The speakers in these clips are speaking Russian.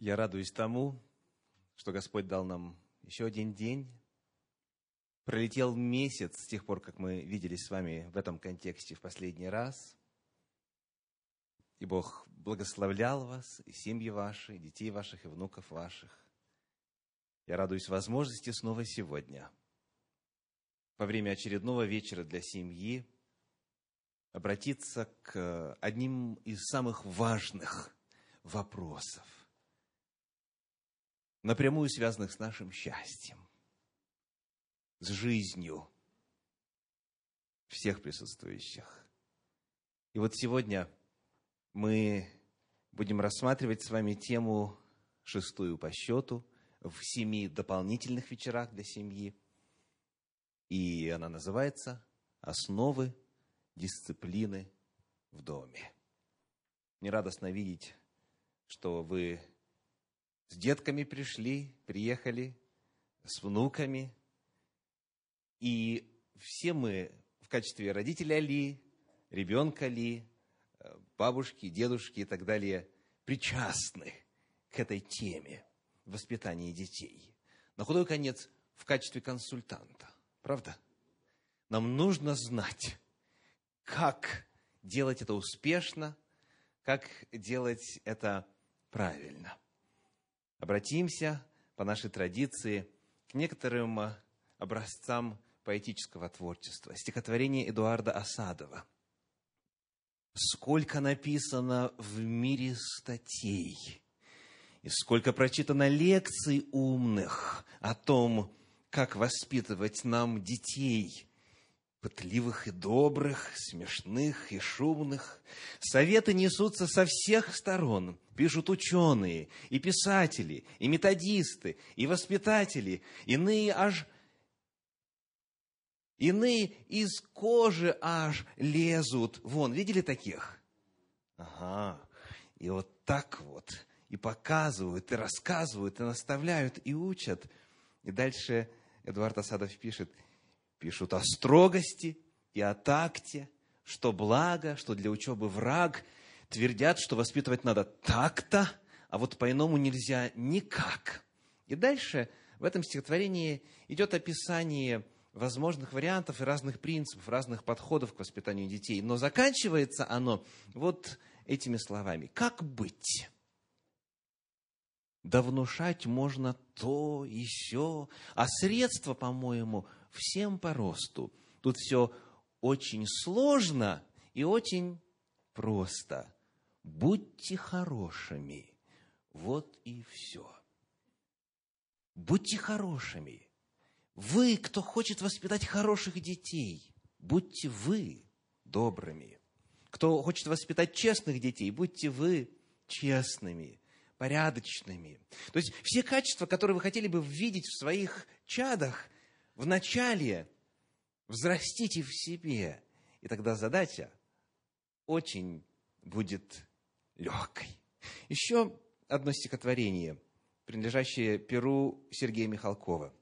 Я радуюсь тому, что Господь дал нам еще один день. Пролетел месяц с тех пор, как мы виделись с вами в этом контексте в последний раз. И Бог благословлял вас, и семьи ваши, и детей ваших, и внуков ваших. Я радуюсь возможности снова сегодня, во время очередного вечера для семьи, обратиться к одним из самых важных вопросов – напрямую связанных с нашим счастьем, с жизнью всех присутствующих. И вот сегодня мы будем рассматривать с вами тему шестую по счету в семи дополнительных вечерах для семьи. И она называется «Основы дисциплины в доме». Мне радостно видеть, что вы с детками пришли, приехали, с внуками. И все мы в качестве родителя ли, ребенка ли, бабушки, дедушки и так далее причастны к этой теме воспитания детей. На худой конец в качестве консультанта. Правда? Нам нужно знать, как делать это успешно, как делать это правильно обратимся по нашей традиции к некоторым э, образцам поэтического творчества. Стихотворение Эдуарда Осадова. Сколько написано в мире статей, и сколько прочитано лекций умных о том, как воспитывать нам детей – пытливых и добрых, смешных и шумных. Советы несутся со всех сторон. Пишут ученые, и писатели, и методисты, и воспитатели. Иные аж Иные из кожи аж лезут. Вон, видели таких? Ага. И вот так вот. И показывают, и рассказывают, и наставляют, и учат. И дальше Эдуард Асадов пишет – пишут о строгости и о такте, что благо, что для учебы враг, твердят, что воспитывать надо так-то, а вот по-иному нельзя никак. И дальше в этом стихотворении идет описание возможных вариантов и разных принципов, разных подходов к воспитанию детей. Но заканчивается оно вот этими словами. Как быть? Да внушать можно то и сё, а средства, по-моему, всем по росту. Тут все очень сложно и очень просто. Будьте хорошими. Вот и все. Будьте хорошими. Вы, кто хочет воспитать хороших детей, будьте вы добрыми. Кто хочет воспитать честных детей, будьте вы честными, порядочными. То есть все качества, которые вы хотели бы видеть в своих чадах – вначале взрастите в себе, и тогда задача очень будет легкой. Еще одно стихотворение, принадлежащее Перу Сергея Михалкова.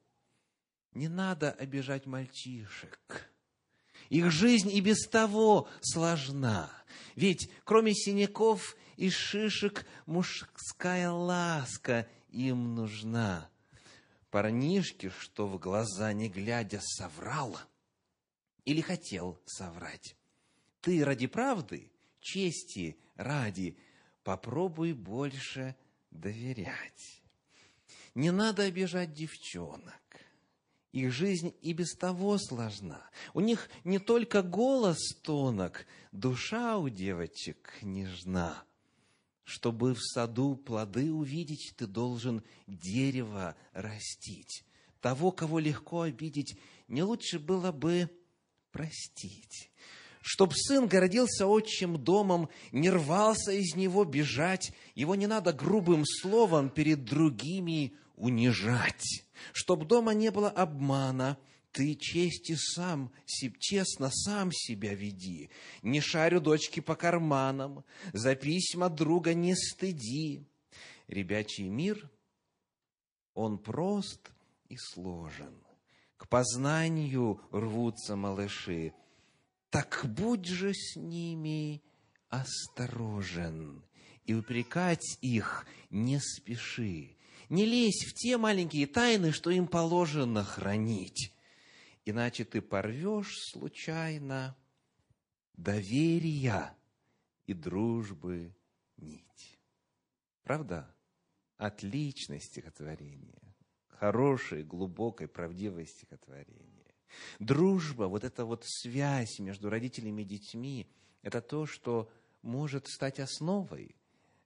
Не надо обижать мальчишек. Их жизнь и без того сложна. Ведь кроме синяков и шишек мужская ласка им нужна парнишке, что в глаза не глядя соврал или хотел соврать. Ты ради правды, чести ради, попробуй больше доверять. Не надо обижать девчонок. Их жизнь и без того сложна. У них не только голос тонок, душа у девочек нежна. Чтобы в саду плоды увидеть, ты должен дерево растить. Того, кого легко обидеть, не лучше было бы простить. Чтоб сын городился отчим домом, не рвался из него бежать, его не надо грубым словом перед другими унижать. Чтоб дома не было обмана, ты чести сам, честно сам себя веди. Не шарю дочки по карманам, за письма друга не стыди. Ребячий мир, он прост и сложен. К познанию рвутся малыши. Так будь же с ними осторожен и упрекать их не спеши. Не лезь в те маленькие тайны, что им положено хранить. Иначе ты порвешь случайно доверия и дружбы нить. Правда? Отличное стихотворение. Хорошее, глубокое, правдивое стихотворение. Дружба, вот эта вот связь между родителями и детьми, это то, что может стать основой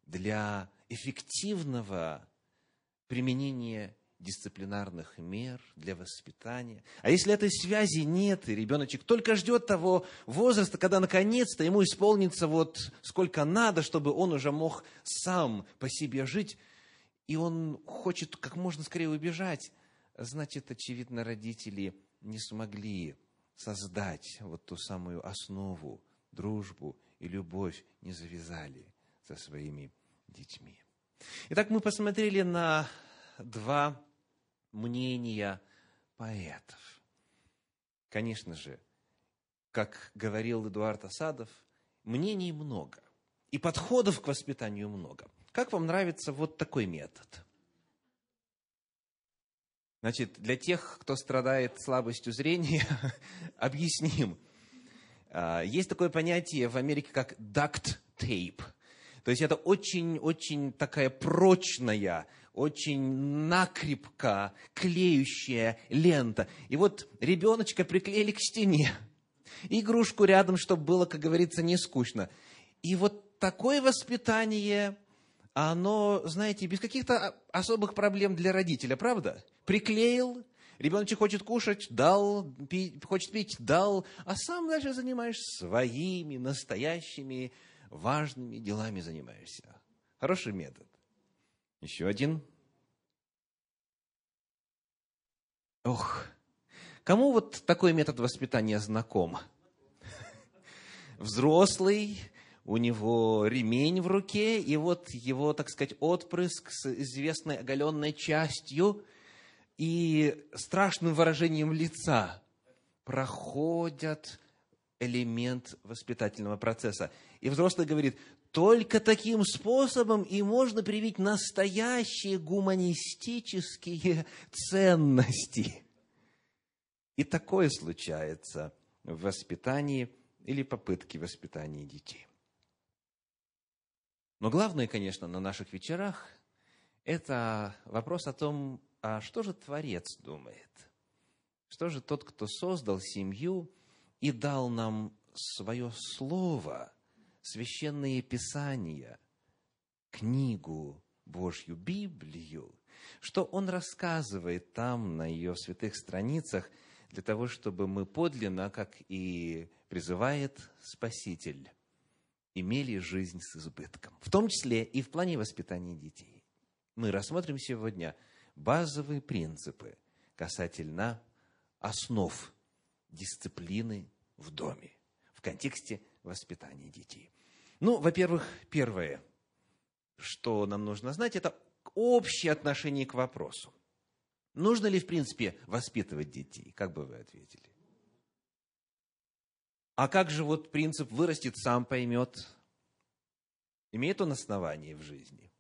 для эффективного применения дисциплинарных мер для воспитания. А если этой связи нет, и ребеночек только ждет того возраста, когда наконец-то ему исполнится вот сколько надо, чтобы он уже мог сам по себе жить, и он хочет как можно скорее убежать, значит, очевидно, родители не смогли создать вот ту самую основу, дружбу и любовь не завязали со своими детьми. Итак, мы посмотрели на два мнения поэтов. Конечно же, как говорил Эдуард Осадов, мнений много, и подходов к воспитанию много. Как вам нравится вот такой метод? Значит, для тех, кто страдает слабостью зрения, объясним. А, есть такое понятие в Америке, как duct tape. То есть это очень-очень такая прочная, очень накрепко клеющая лента. И вот ребеночка приклеили к стене. Игрушку рядом, чтобы было, как говорится, не скучно. И вот такое воспитание, оно, знаете, без каких-то особых проблем для родителя, правда? Приклеил, ребеночек хочет кушать, дал, пить, хочет пить, дал, а сам дальше занимаешься своими настоящими важными делами занимаешься. Хороший метод. Еще один. Ох, кому вот такой метод воспитания знаком? Взрослый, у него ремень в руке, и вот его, так сказать, отпрыск с известной оголенной частью и страшным выражением лица проходят элемент воспитательного процесса. И взрослый говорит, только таким способом и можно привить настоящие гуманистические ценности. И такое случается в воспитании или попытке воспитания детей. Но главное, конечно, на наших вечерах – это вопрос о том, а что же Творец думает? Что же тот, кто создал семью и дал нам свое слово – священные писания, книгу Божью, Библию, что он рассказывает там, на ее святых страницах, для того, чтобы мы подлинно, как и призывает Спаситель, имели жизнь с избытком, в том числе и в плане воспитания детей. Мы рассмотрим сегодня базовые принципы касательно основ дисциплины в доме в контексте воспитания детей. Ну, во-первых, первое, что нам нужно знать, это общее отношение к вопросу. Нужно ли, в принципе, воспитывать детей? Как бы вы ответили? А как же вот принцип вырастет, сам поймет? Имеет он основание в жизни?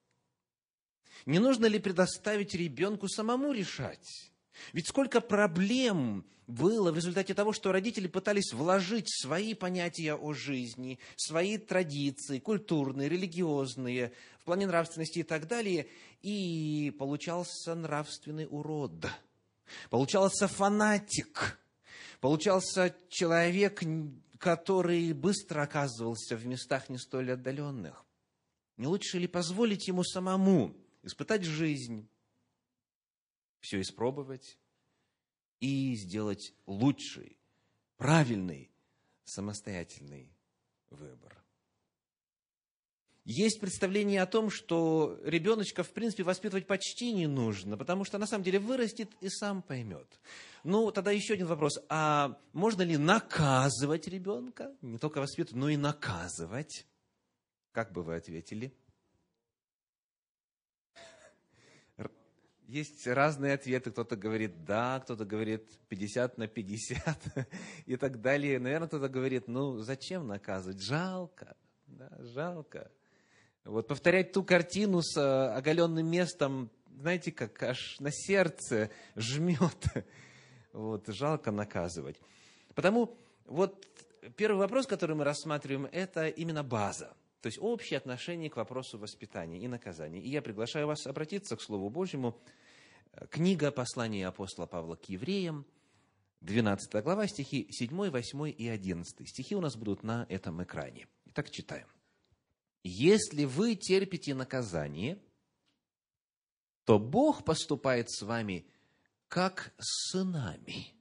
Не нужно ли предоставить ребенку самому решать? Ведь сколько проблем было в результате того, что родители пытались вложить свои понятия о жизни, свои традиции, культурные, религиозные, в плане нравственности и так далее, и получался нравственный урод, получался фанатик, получался человек, который быстро оказывался в местах не столь отдаленных. Не лучше ли позволить ему самому испытать жизнь, все испробовать и сделать лучший, правильный, самостоятельный выбор. Есть представление о том, что ребеночка, в принципе, воспитывать почти не нужно, потому что на самом деле вырастет и сам поймет. Ну, тогда еще один вопрос. А можно ли наказывать ребенка? Не только воспитывать, но и наказывать? Как бы вы ответили? Есть разные ответы. Кто-то говорит да, кто-то говорит 50 на 50 и так далее. Наверное, кто-то говорит, ну, зачем наказывать? Жалко, да, жалко. Вот повторять ту картину с э, оголенным местом, знаете, как аж на сердце жмет. Вот, жалко наказывать. Потому вот первый вопрос, который мы рассматриваем, это именно база. То есть общее отношение к вопросу воспитания и наказания. И я приглашаю вас обратиться к Слову Божьему. Книга послания апостола Павла к евреям, 12 глава, стихи 7, 8 и 11. Стихи у нас будут на этом экране. Итак, читаем. «Если вы терпите наказание, то Бог поступает с вами как с сынами.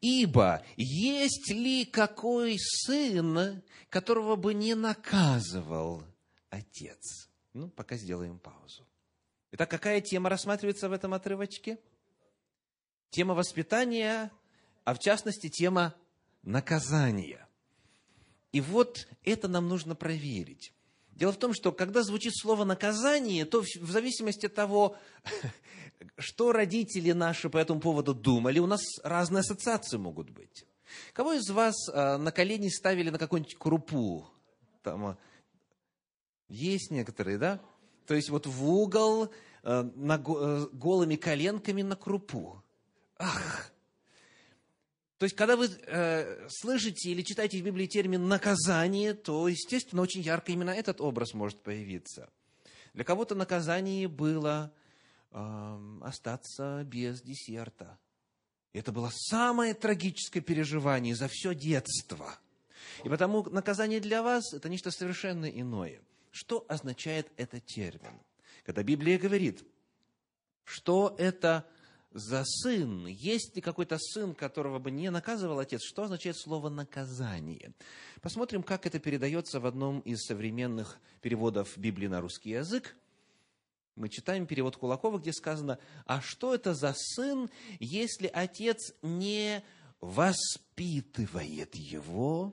Ибо есть ли какой сын, которого бы не наказывал отец? Ну, пока сделаем паузу. Итак, какая тема рассматривается в этом отрывочке? Тема воспитания, а в частности тема наказания. И вот это нам нужно проверить. Дело в том, что когда звучит слово наказание, то в зависимости от того, что родители наши по этому поводу думали, у нас разные ассоциации могут быть. Кого из вас а, на колени ставили на какую-нибудь крупу? Там, а, есть некоторые, да? То есть вот в угол, на, э, голыми коленками на крупу. Ах! То есть, когда вы э, слышите или читаете в Библии термин «наказание», то, естественно, очень ярко именно этот образ может появиться. Для кого-то наказание было э, остаться без десерта. Это было самое трагическое переживание за все детство. И потому наказание для вас – это нечто совершенно иное. Что означает этот термин? Когда Библия говорит, что это за сын. Есть ли какой-то сын, которого бы не наказывал отец? Что означает слово «наказание»? Посмотрим, как это передается в одном из современных переводов Библии на русский язык. Мы читаем перевод Кулакова, где сказано, а что это за сын, если отец не воспитывает его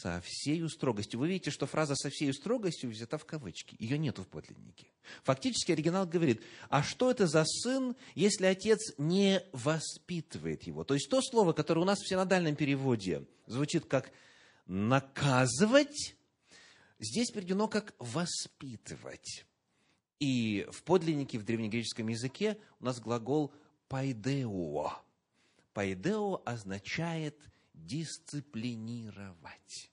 со всей строгостью. Вы видите, что фраза «со всей строгостью» взята в кавычки. Ее нет в подлиннике. Фактически оригинал говорит, а что это за сын, если отец не воспитывает его? То есть то слово, которое у нас в синодальном переводе звучит как «наказывать», здесь переведено как «воспитывать». И в подлиннике, в древнегреческом языке у нас глагол «пайдео». «Пайдео» означает дисциплинировать.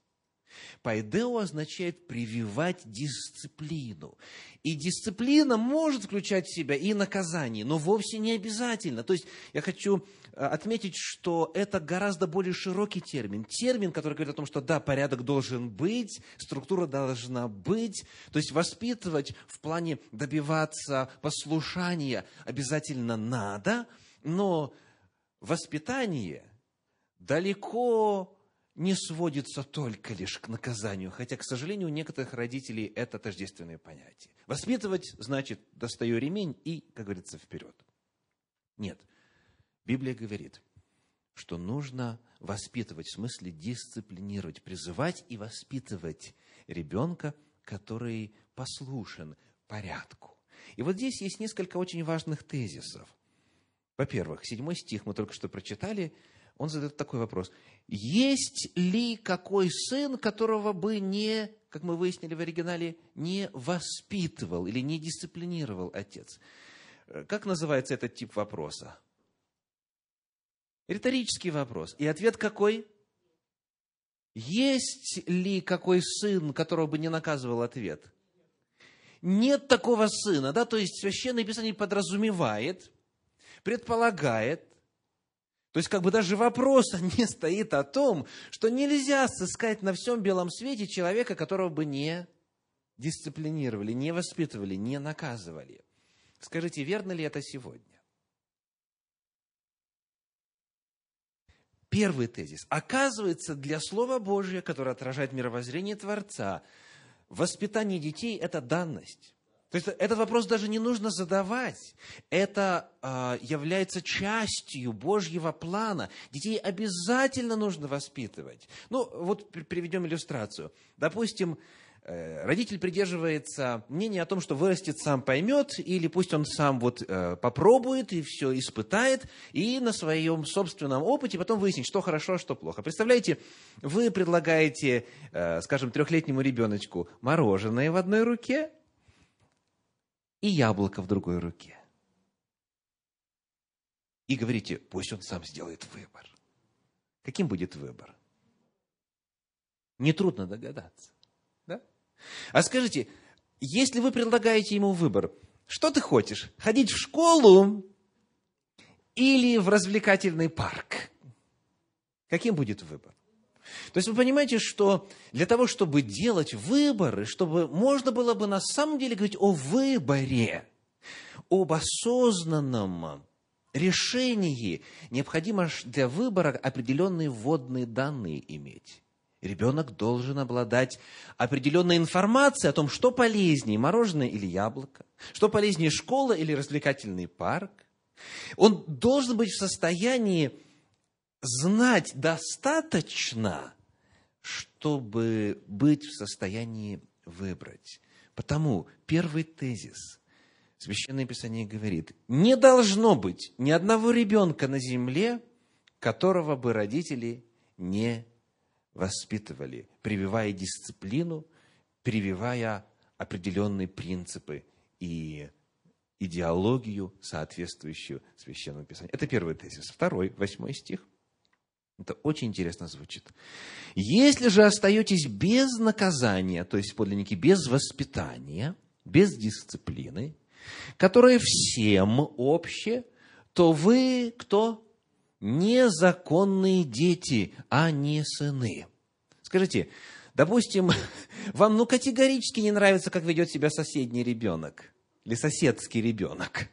Пайдео означает прививать дисциплину. И дисциплина может включать в себя и наказание, но вовсе не обязательно. То есть я хочу э, отметить, что это гораздо более широкий термин. Термин, который говорит о том, что да, порядок должен быть, структура должна быть. То есть воспитывать в плане добиваться послушания обязательно надо, но воспитание далеко не сводится только лишь к наказанию, хотя, к сожалению, у некоторых родителей это тождественное понятие. Воспитывать значит достаю ремень и, как говорится, вперед. Нет. Библия говорит, что нужно воспитывать, в смысле дисциплинировать, призывать и воспитывать ребенка, который послушен порядку. И вот здесь есть несколько очень важных тезисов. Во-первых, седьмой стих мы только что прочитали – он задает такой вопрос. Есть ли какой сын, которого бы не, как мы выяснили в оригинале, не воспитывал или не дисциплинировал отец? Как называется этот тип вопроса? Риторический вопрос. И ответ какой? Есть ли какой сын, которого бы не наказывал ответ? Нет такого сына, да, то есть Священное Писание подразумевает, предполагает, то есть, как бы даже вопроса не стоит о том, что нельзя сыскать на всем белом свете человека, которого бы не дисциплинировали, не воспитывали, не наказывали. Скажите, верно ли это сегодня? Первый тезис. Оказывается, для Слова Божия, которое отражает мировоззрение Творца, воспитание детей – это данность. То есть этот вопрос даже не нужно задавать. Это э, является частью Божьего плана. Детей обязательно нужно воспитывать. Ну, вот приведем иллюстрацию. Допустим, Э, родитель придерживается мнения о том, что вырастет сам поймет, или пусть он сам вот э, попробует и все испытает, и на своем собственном опыте потом выяснит, что хорошо, а что плохо. Представляете, вы предлагаете, э, скажем, трехлетнему ребеночку мороженое в одной руке и яблоко в другой руке. И говорите, пусть он сам сделает выбор. Каким будет выбор? Нетрудно догадаться. А скажите, если вы предлагаете ему выбор, что ты хочешь? Ходить в школу или в развлекательный парк? Каким будет выбор? То есть вы понимаете, что для того, чтобы делать выборы, чтобы можно было бы на самом деле говорить о выборе, об осознанном решении, необходимо для выбора определенные вводные данные иметь. Ребенок должен обладать определенной информацией о том, что полезнее, мороженое или яблоко, что полезнее, школа или развлекательный парк. Он должен быть в состоянии знать достаточно, чтобы быть в состоянии выбрать. Потому первый тезис Священное Писание говорит, не должно быть ни одного ребенка на земле, которого бы родители не воспитывали, прививая дисциплину, прививая определенные принципы и идеологию, соответствующую Священному Писанию. Это первый тезис. Второй, восьмой стих. Это очень интересно звучит. Если же остаетесь без наказания, то есть подлинники без воспитания, без дисциплины, которая всем общее, то вы кто? незаконные дети, а не сыны. Скажите, допустим, вам ну категорически не нравится, как ведет себя соседний ребенок или соседский ребенок,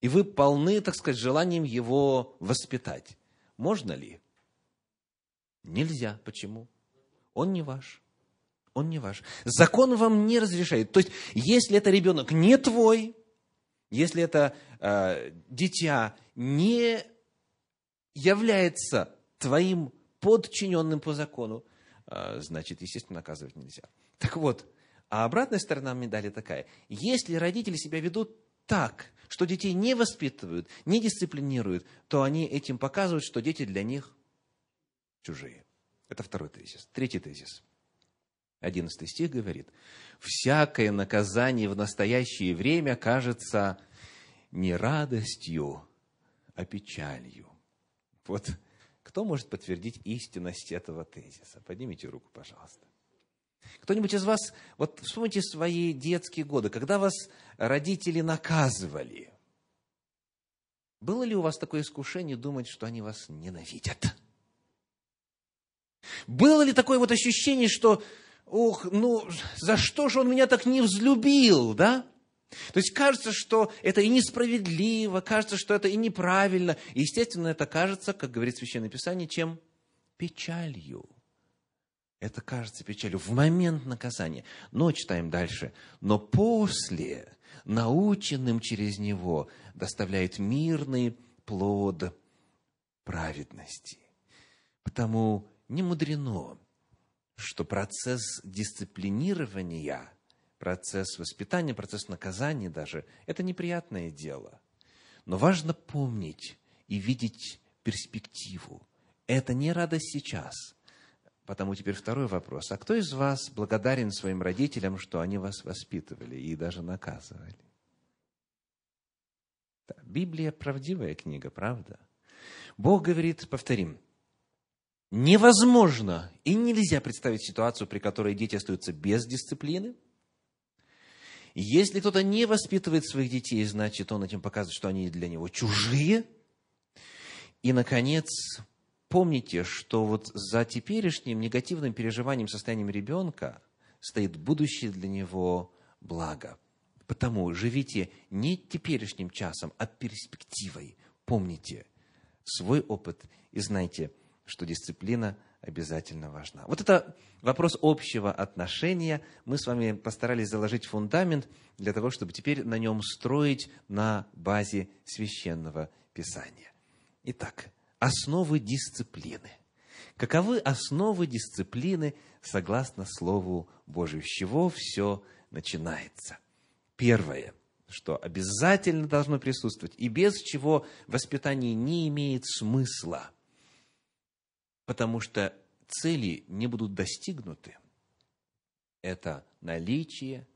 и вы полны, так сказать, желанием его воспитать. Можно ли? Нельзя. Почему? Он не ваш. Он не ваш. Закон вам не разрешает. То есть, если это ребенок не твой, если это э, дитя не является твоим подчиненным по закону, а, значит, естественно, наказывать нельзя. Так вот, а обратная сторона медали такая. Если родители себя ведут так, что детей не воспитывают, не дисциплинируют, то они этим показывают, что дети для них чужие. Это второй тезис. Третий тезис. Одиннадцатый стих говорит, «Всякое наказание в настоящее время кажется не радостью, а печалью». Вот кто может подтвердить истинность этого тезиса? Поднимите руку, пожалуйста. Кто-нибудь из вас, вот вспомните свои детские годы, когда вас родители наказывали. Было ли у вас такое искушение думать, что они вас ненавидят? Было ли такое вот ощущение, что, ох, ну, за что же он меня так не взлюбил, да? То есть кажется, что это и несправедливо, кажется, что это и неправильно. И, естественно, это кажется, как говорит Священное Писание, чем? Печалью. Это кажется печалью в момент наказания. Но читаем дальше. Но после, наученным через него, доставляет мирный плод праведности. Потому не мудрено, что процесс дисциплинирования – процесс воспитания, процесс наказания даже, это неприятное дело. Но важно помнить и видеть перспективу. Это не радость сейчас. Потому теперь второй вопрос. А кто из вас благодарен своим родителям, что они вас воспитывали и даже наказывали? Да, Библия правдивая книга, правда? Бог говорит, повторим, невозможно и нельзя представить ситуацию, при которой дети остаются без дисциплины, если кто-то не воспитывает своих детей, значит, он этим показывает, что они для него чужие. И, наконец, помните, что вот за теперешним негативным переживанием, состоянием ребенка стоит будущее для него благо. Потому живите не теперешним часом, а перспективой. Помните свой опыт и знайте, что дисциплина – обязательно важна. Вот это вопрос общего отношения. Мы с вами постарались заложить фундамент для того, чтобы теперь на нем строить на базе священного писания. Итак, основы дисциплины. Каковы основы дисциплины согласно Слову Божию? С чего все начинается? Первое, что обязательно должно присутствовать, и без чего воспитание не имеет смысла, потому что цели не будут достигнуты. Это наличие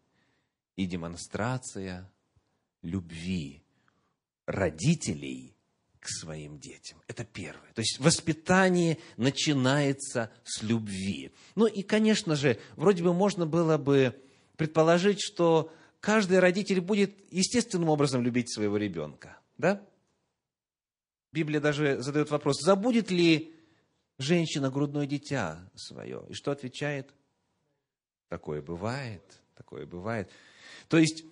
и демонстрация любви родителей своим детям. Это первое. То есть воспитание начинается с любви. Ну и, конечно же, вроде бы можно было бы предположить, что каждый родитель будет естественным образом любить своего ребенка. Да? Библия даже задает вопрос, забудет ли женщина грудное дитя свое? И что отвечает? Такое бывает, такое бывает. То есть,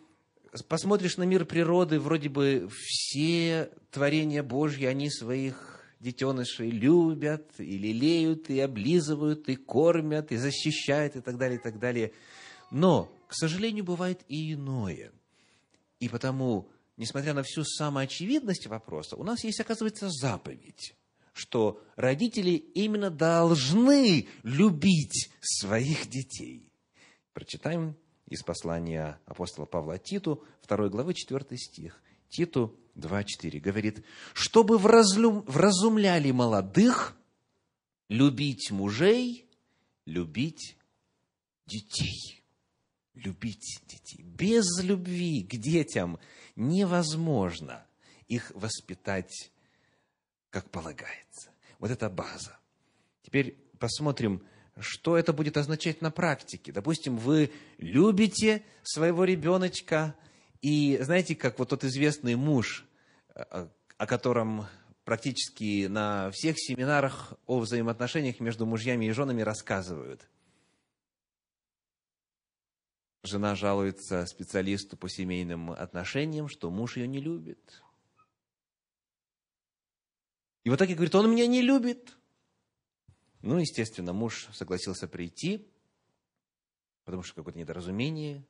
посмотришь на мир природы, вроде бы все творения Божьи, они своих детенышей любят, и лелеют, и облизывают, и кормят, и защищают, и так далее, и так далее. Но, к сожалению, бывает и иное. И потому, несмотря на всю самоочевидность вопроса, у нас есть, оказывается, заповедь что родители именно должны любить своих детей. Прочитаем из послания апостола Павла Титу, 2 главы, 4 стих. Титу 2.4 говорит, чтобы вразумляли молодых, любить мужей, любить детей. Любить детей. Без любви к детям невозможно их воспитать, как полагается. Вот это база. Теперь посмотрим, что это будет означать на практике. Допустим, вы любите своего ребеночка, и знаете, как вот тот известный муж, э, о котором практически на всех семинарах о взаимоотношениях между мужьями и женами рассказывают. Жена жалуется специалисту по семейным отношениям, что муж ее не любит. И вот так и говорит, он меня не любит. Ну, естественно, муж согласился прийти, потому что какое-то недоразумение.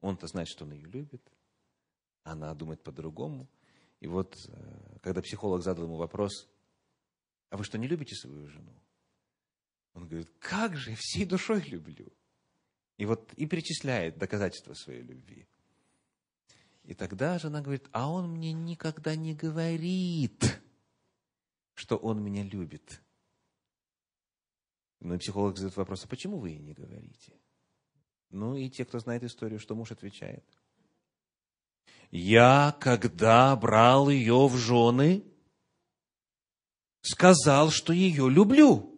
Он-то знает, что он ее любит. Она думает по-другому. И вот, э, когда психолог задал ему вопрос, а вы что, не любите свою жену? Он говорит, как же, всей душой люблю. И вот и перечисляет доказательства своей любви. И тогда жена говорит, а он мне никогда не говорит, что он меня любит. Но психолог задает вопрос, а почему вы ей не говорите? Ну и те, кто знает историю, что муж отвечает. Я, когда брал ее в жены, сказал, что ее люблю.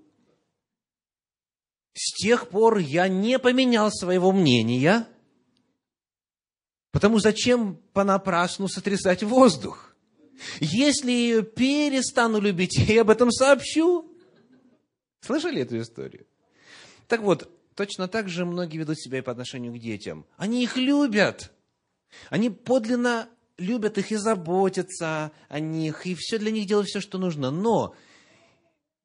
С тех пор я не поменял своего мнения, потому зачем понапрасну сотрясать воздух? Если ее перестану любить, я об этом сообщу. Слышали эту историю? Так вот, точно так же многие ведут себя и по отношению к детям. Они их любят. Они подлинно любят их и заботятся о них, и все для них делают все, что нужно. Но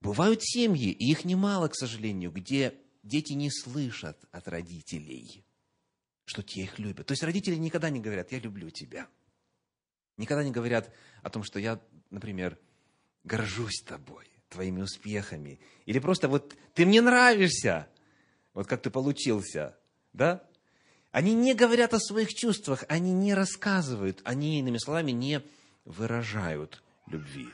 бывают семьи, и их немало, к сожалению, где дети не слышат от родителей, что те их любят. То есть родители никогда не говорят, я люблю тебя. Никогда не говорят о том, что я, например, горжусь тобой твоими успехами. Или просто вот ты мне нравишься, вот как ты получился, да? Они не говорят о своих чувствах, они не рассказывают, они, иными словами, не выражают любви.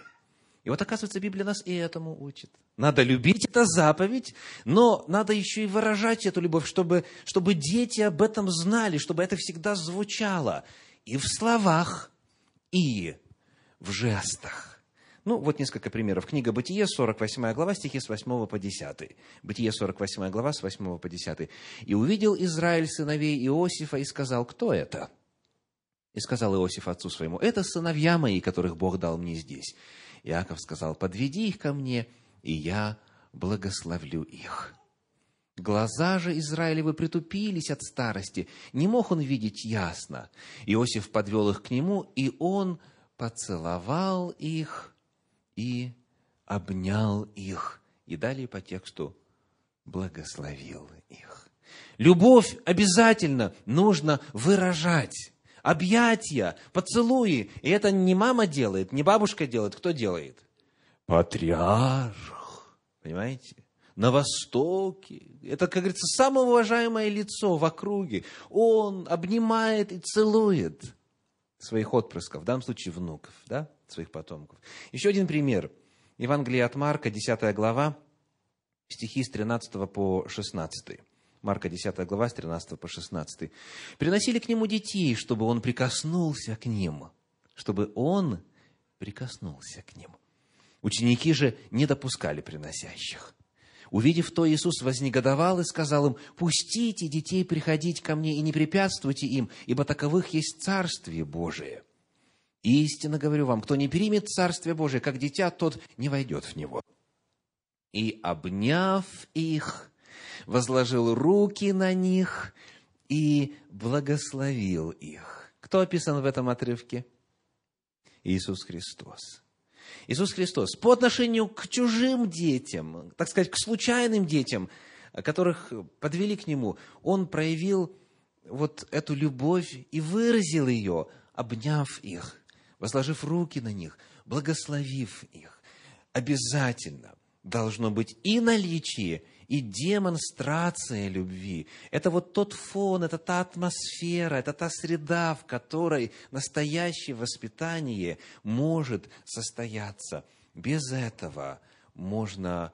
И вот, оказывается, Библия нас и этому учит. Надо любить, это заповедь, но надо еще и выражать эту любовь, чтобы, чтобы дети об этом знали, чтобы это всегда звучало и в словах, и в жестах. Ну, вот несколько примеров. Книга Бытие, 48 глава, стихи с 8 по 10. Бытие, 48 глава, с 8 по 10. «И увидел Израиль сыновей Иосифа и сказал, кто это?» И сказал Иосиф отцу своему, «Это сыновья мои, которых Бог дал мне здесь». Иаков сказал, «Подведи их ко мне, и я благословлю их». Глаза же Израилевы притупились от старости, не мог он видеть ясно. Иосиф подвел их к нему, и он поцеловал их и обнял их. И далее по тексту благословил их. Любовь обязательно нужно выражать. Объятия, поцелуи. И это не мама делает, не бабушка делает. Кто делает? Патриарх. Понимаете? На Востоке. Это, как говорится, самое уважаемое лицо в округе. Он обнимает и целует своих отпрысков, в данном случае внуков, да, своих потомков. Еще один пример. Евангелие от Марка, 10 глава, стихи с 13 по 16. Марка 10 глава, с 13 по 16. «Приносили к нему детей, чтобы он прикоснулся к ним». Чтобы он прикоснулся к ним. Ученики же не допускали приносящих. Увидев то, Иисус вознегодовал и сказал им, «Пустите детей приходить ко мне и не препятствуйте им, ибо таковых есть Царствие Божие. Истинно говорю вам, кто не примет Царствие Божие, как дитя, тот не войдет в него». И, обняв их, возложил руки на них и благословил их. Кто описан в этом отрывке? Иисус Христос. Иисус Христос по отношению к чужим детям, так сказать, к случайным детям, которых подвели к Нему, Он проявил вот эту любовь и выразил ее, обняв их, возложив руки на них, благословив их. Обязательно должно быть и наличие и демонстрация любви. Это вот тот фон, это та атмосфера, это та среда, в которой настоящее воспитание может состояться. Без этого можно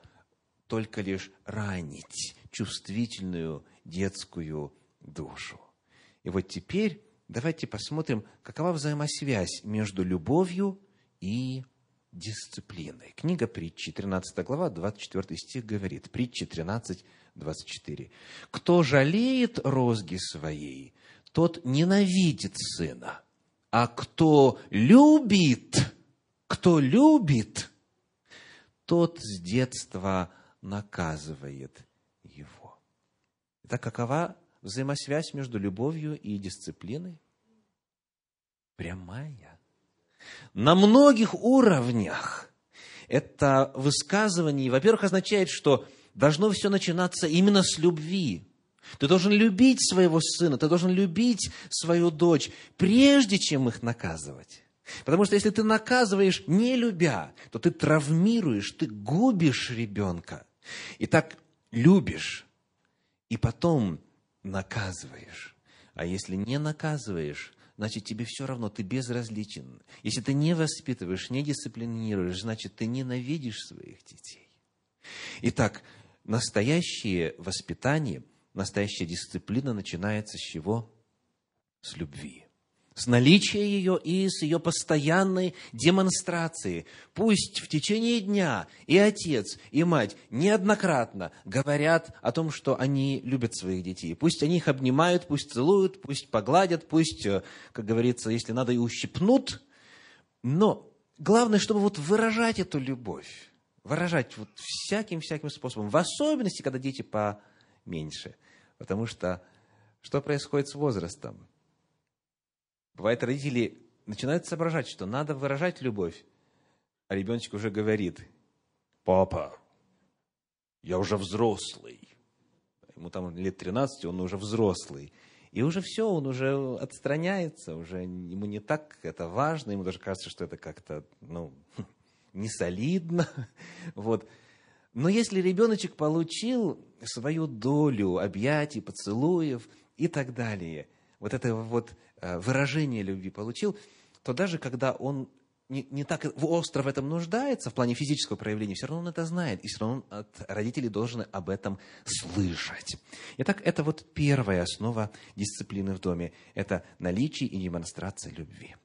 только лишь ранить чувствительную детскую душу. И вот теперь давайте посмотрим, какова взаимосвязь между любовью и дисциплиной. Книга притчи, 13 глава, 24 стих говорит, притчи 13, 24. «Кто жалеет розги своей, тот ненавидит сына, а кто любит, кто любит, тот с детства наказывает его». Итак, какова взаимосвязь между любовью и дисциплиной? Прямая на многих уровнях это высказывание, во-первых, означает, что должно все начинаться именно с любви. Ты должен любить своего сына, ты должен любить свою дочь, прежде чем их наказывать. Потому что если ты наказываешь, не любя, то ты травмируешь, ты губишь ребенка. И так любишь, и потом наказываешь. А если не наказываешь, значит, тебе все равно, ты безразличен. Если ты не воспитываешь, не дисциплинируешь, значит, ты ненавидишь своих детей. Итак, настоящее воспитание, настоящая дисциплина начинается с чего? С любви с наличия ее и с ее постоянной демонстрацией. Пусть в течение дня и отец, и мать неоднократно говорят о том, что они любят своих детей. Пусть они их обнимают, пусть целуют, пусть погладят, пусть, э, как говорится, если надо, и ущипнут. Но главное, чтобы вот выражать эту любовь, выражать вот всяким-всяким способом, в особенности, когда дети поменьше. Потому что что происходит с возрастом? Бывает, родители начинают соображать, что надо выражать любовь, а ребеночек уже говорит, папа, я уже взрослый. Ему там лет 13, он уже взрослый. И уже все, он уже отстраняется, уже ему не так это важно, ему даже кажется, что это как-то, ну, не солидно. Вот. Но если ребеночек получил свою долю объятий, поцелуев и так далее, вот это вот выражение любви получил, то даже когда он не, не так остро в этом нуждается, в плане физического проявления, все равно он это знает, и все равно от родителей должны об этом слышать. Итак, это вот первая основа дисциплины в доме. Это наличие и демонстрация любви.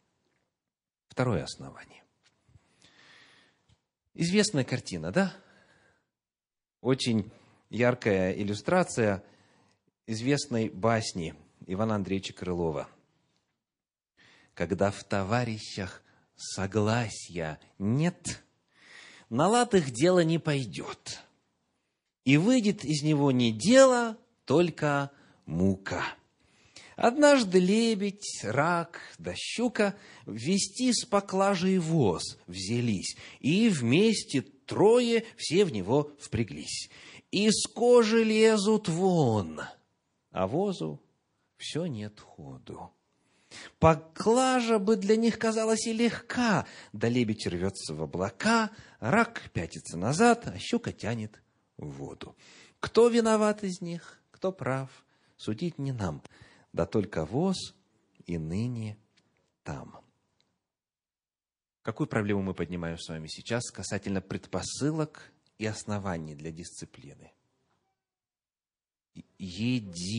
Второе основание. Известная картина, да? Очень яркая иллюстрация известной басни Ивана Андреевича Крылова – когда в товарищах согласия нет, на лад их дело не пойдет. И выйдет из него не дело, только мука. Однажды лебедь, рак да щука ввести с поклажей воз взялись, и вместе трое все в него впряглись. Из кожи лезут вон, а возу все нет ходу. Поклажа бы для них казалась и легка, да лебедь рвется в облака, рак пятится назад, а щука тянет в воду. Кто виноват из них, кто прав, судить не нам, да только воз и ныне там. Какую проблему мы поднимаем с вами сейчас касательно предпосылок и оснований для дисциплины? Единство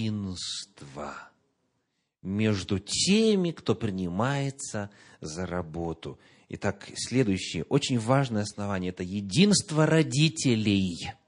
между теми, кто принимается за работу. Итак, следующее, очень важное основание – это единство родителей –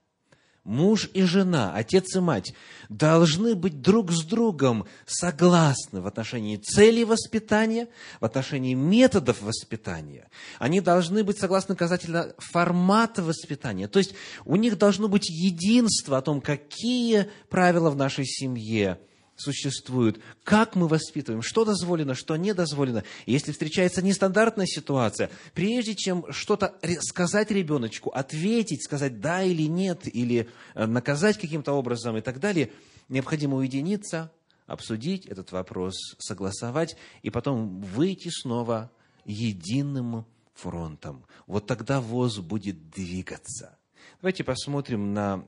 муж и жена, отец и мать должны быть друг с другом согласны в отношении цели воспитания, в отношении методов воспитания. Они должны быть согласны касательно формата воспитания. То есть у них должно быть единство о том, какие правила в нашей семье существуют, как мы воспитываем, что дозволено, что не дозволено. Если встречается нестандартная ситуация, прежде чем что-то сказать ребеночку, ответить, сказать да или нет, или э, наказать каким-то образом и так далее, необходимо уединиться, обсудить этот вопрос, согласовать, и потом выйти снова единым фронтом. Вот тогда ВОЗ будет двигаться. Давайте посмотрим на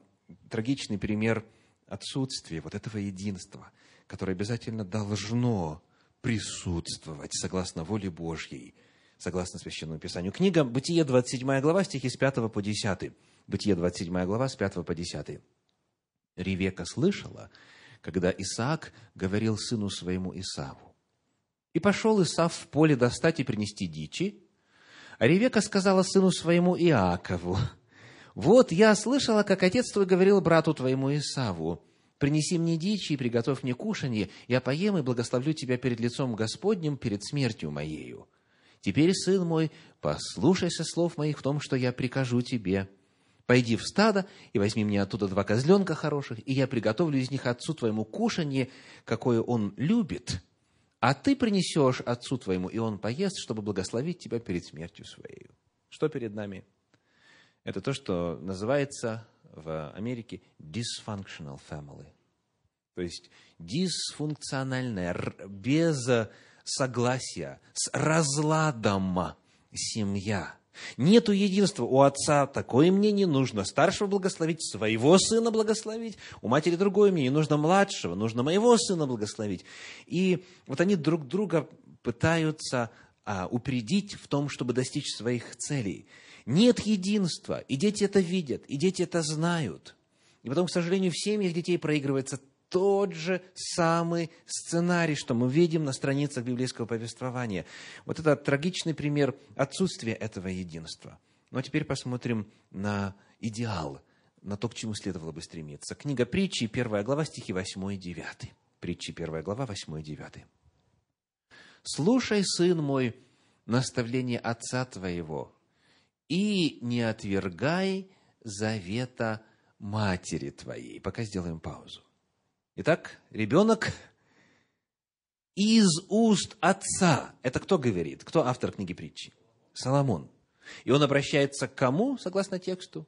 трагичный пример отсутствия вот этого единства – которое обязательно должно присутствовать согласно воле Божьей, согласно Священному Писанию. Книга Бытие, 27 глава, стихи с 5 по 10. Бытие, 27 глава, с 5 по 10. Ревека слышала, когда Исаак говорил сыну своему Исаву. И пошел Исав в поле достать и принести дичи, а Ревека сказала сыну своему Иакову, «Вот я слышала, как отец твой говорил брату твоему Исаву, принеси мне дичи и приготовь мне кушанье, я поем и благословлю тебя перед лицом Господним, перед смертью моею. Теперь, сын мой, послушайся слов моих в том, что я прикажу тебе. Пойди в стадо и возьми мне оттуда два козленка хороших, и я приготовлю из них отцу твоему кушанье, какое он любит, а ты принесешь отцу твоему, и он поест, чтобы благословить тебя перед смертью своей. Что перед нами? Это то, что называется в Америке dysfunctional family. То есть дисфункциональная, без согласия, с разладом семья. Нету единства. У отца такое мнение нужно старшего благословить, своего сына благословить. У матери другое мнение, нужно младшего, нужно моего сына благословить. И вот они друг друга пытаются а, упредить в том, чтобы достичь своих целей. Нет единства, и дети это видят, и дети это знают. И потом, к сожалению, в семьях детей проигрывается тот же самый сценарий, что мы видим на страницах библейского повествования. Вот это трагичный пример отсутствия этого единства. Ну а теперь посмотрим на идеал, на то, к чему следовало бы стремиться. Книга притчи, первая глава, стихи 8 и 9. Притчи, первая глава, 8 и 9. «Слушай, сын мой, наставление отца твоего, и не отвергай завета матери твоей. Пока сделаем паузу. Итак, ребенок из уст отца. Это кто говорит? Кто автор книги притчи? Соломон. И он обращается к кому, согласно тексту?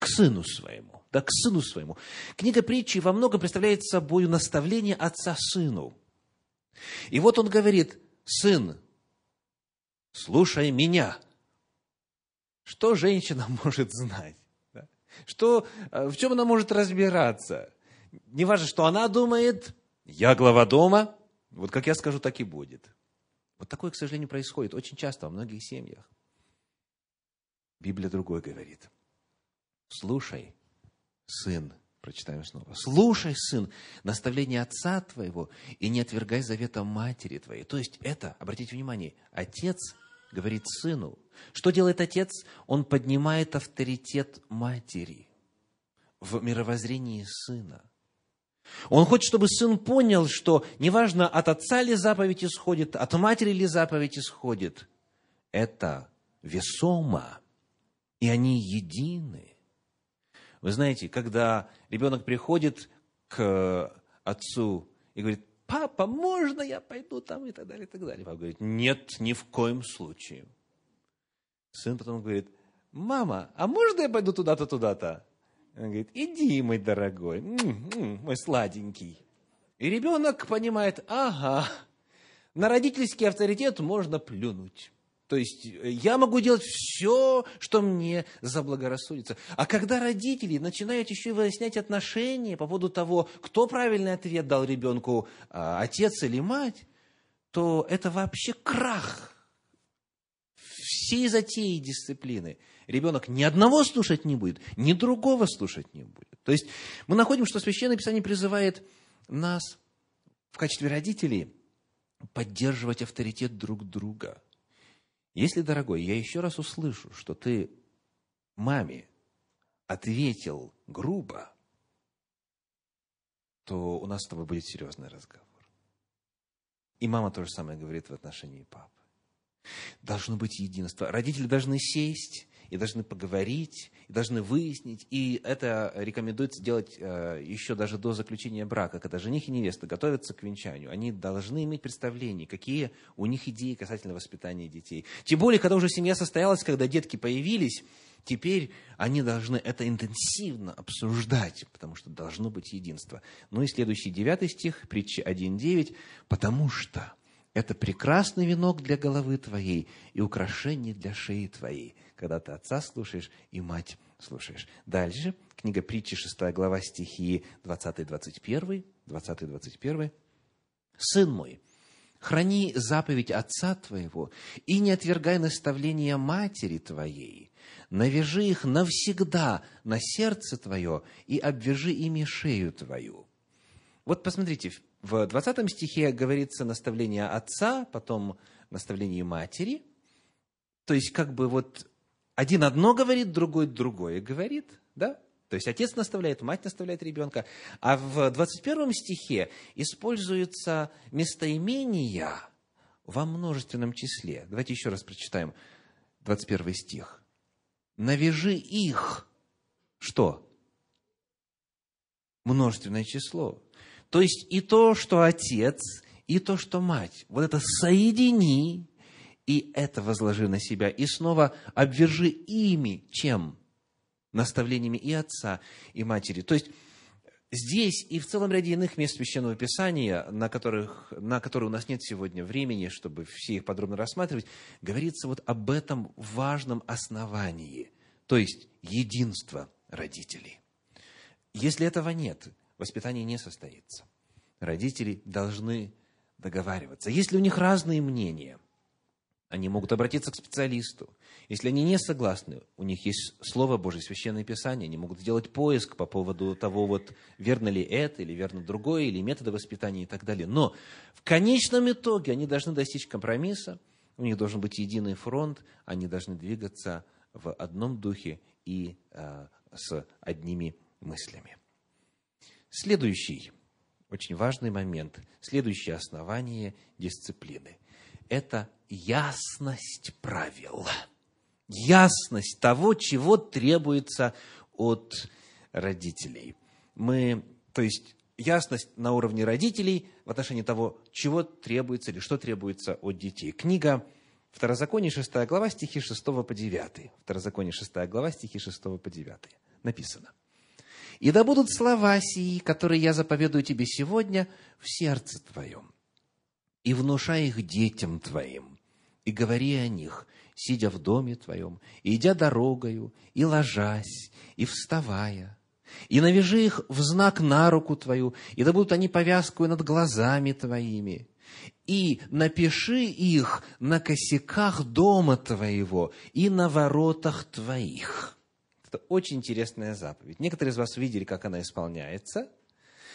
К сыну своему. Да, к сыну своему. Книга притчи во многом представляет собой наставление отца сыну. И вот он говорит, сын, слушай меня. Что женщина может знать? Что, э, в чем она может разбираться? Не важно, что она думает, я глава дома, вот как я скажу, так и будет. Вот такое, к сожалению, происходит очень часто во многих семьях. Библия другое говорит. Слушай, сын, прочитаем снова. Слушай, сын, наставление отца твоего и не отвергай завета матери твоей. То есть это, обратите внимание, отец говорит сыну. Что делает отец? Он поднимает авторитет матери в мировоззрении сына. Он хочет, чтобы сын понял, что неважно, от отца ли заповедь исходит, от матери ли заповедь исходит, это весомо, и они едины. Вы знаете, когда ребенок приходит к отцу и говорит, папа, можно я пойду там и так далее, и так далее. Папа говорит, нет, ни в коем случае. Сын потом говорит, мама, а можно я пойду туда-то, туда-то? Он говорит, иди, мой дорогой, мой сладенький. И ребенок понимает, ага, На родительский авторитет можно плюнуть. То есть э, я могу делать все, что мне заблагорассудится. А когда родители начинают еще и выяснять отношения по поводу того, кто правильный ответ дал ребенку, а, отец или мать, то это вообще крах всей затеи дисциплины. Ребенок ни одного слушать не будет, ни другого слушать не будет. То есть мы находим, что Священное Писание призывает нас в качестве родителей поддерживать авторитет друг друга – если, дорогой, я еще раз услышу, что ты маме ответил грубо, то у нас с тобой будет серьезный разговор. И мама то же самое говорит в отношении папы. Должно быть единство. Родители должны сесть и должны поговорить, и должны выяснить. И это рекомендуется делать э, еще даже до заключения брака, когда жених и невеста готовятся к венчанию. Они должны иметь представление, какие у них идеи касательно воспитания детей. Тем более, когда уже семья состоялась, когда детки появились, теперь они должны это интенсивно обсуждать, потому что должно быть единство. Ну и следующий девятый стих, притча 1.9, «Потому что это прекрасный венок для головы твоей и украшение для шеи твоей, когда ты отца слушаешь и мать слушаешь. Дальше, книга притчи, 6 глава, стихи 20-21, 20-21. «Сын мой, храни заповедь отца твоего и не отвергай наставления матери твоей, навяжи их навсегда на сердце твое и обвяжи ими шею твою». Вот посмотрите, в 20 стихе говорится наставление отца, потом наставление матери. То есть, как бы вот один одно говорит, другой другое говорит, да? То есть отец наставляет, мать наставляет ребенка. А в 21 стихе используются местоимения во множественном числе. Давайте еще раз прочитаем 21 стих. Навяжи их. Что? Множественное число. То есть и то, что отец, и то, что мать. Вот это соедини, и это возложи на себя. И снова обвяжи ими чем? Наставлениями и отца, и матери. То есть здесь и в целом ряде иных мест Священного Писания, на, которых, на которые у нас нет сегодня времени, чтобы все их подробно рассматривать, говорится вот об этом важном основании, то есть единство родителей. Если этого нет, воспитание не состоится. Родители должны договариваться. Если у них разные мнения, они могут обратиться к специалисту. Если они не согласны, у них есть Слово Божье, Священное Писание, они могут сделать поиск по поводу того, вот, верно ли это, или верно другое, или методы воспитания и так далее. Но в конечном итоге они должны достичь компромисса, у них должен быть единый фронт, они должны двигаться в одном духе и э, с одними мыслями. Следующий очень важный момент, следующее основание дисциплины – это ясность правил. Ясность того, чего требуется от родителей. Мы, то есть, ясность на уровне родителей в отношении того, чего требуется или что требуется от детей. Книга Второзаконие, 6 глава, стихи 6 по 9. Второзаконие, 6 глава, стихи 6 по 9. Написано. «И да будут слова сии, которые я заповедую тебе сегодня, в сердце твоем, и внушай их детям твоим, и говори о них, сидя в доме твоем, и идя дорогою, и ложась, и вставая, и навяжи их в знак на руку твою, и да будут они повязкою над глазами твоими, и напиши их на косяках дома твоего и на воротах твоих». Это очень интересная заповедь. Некоторые из вас видели, как она исполняется.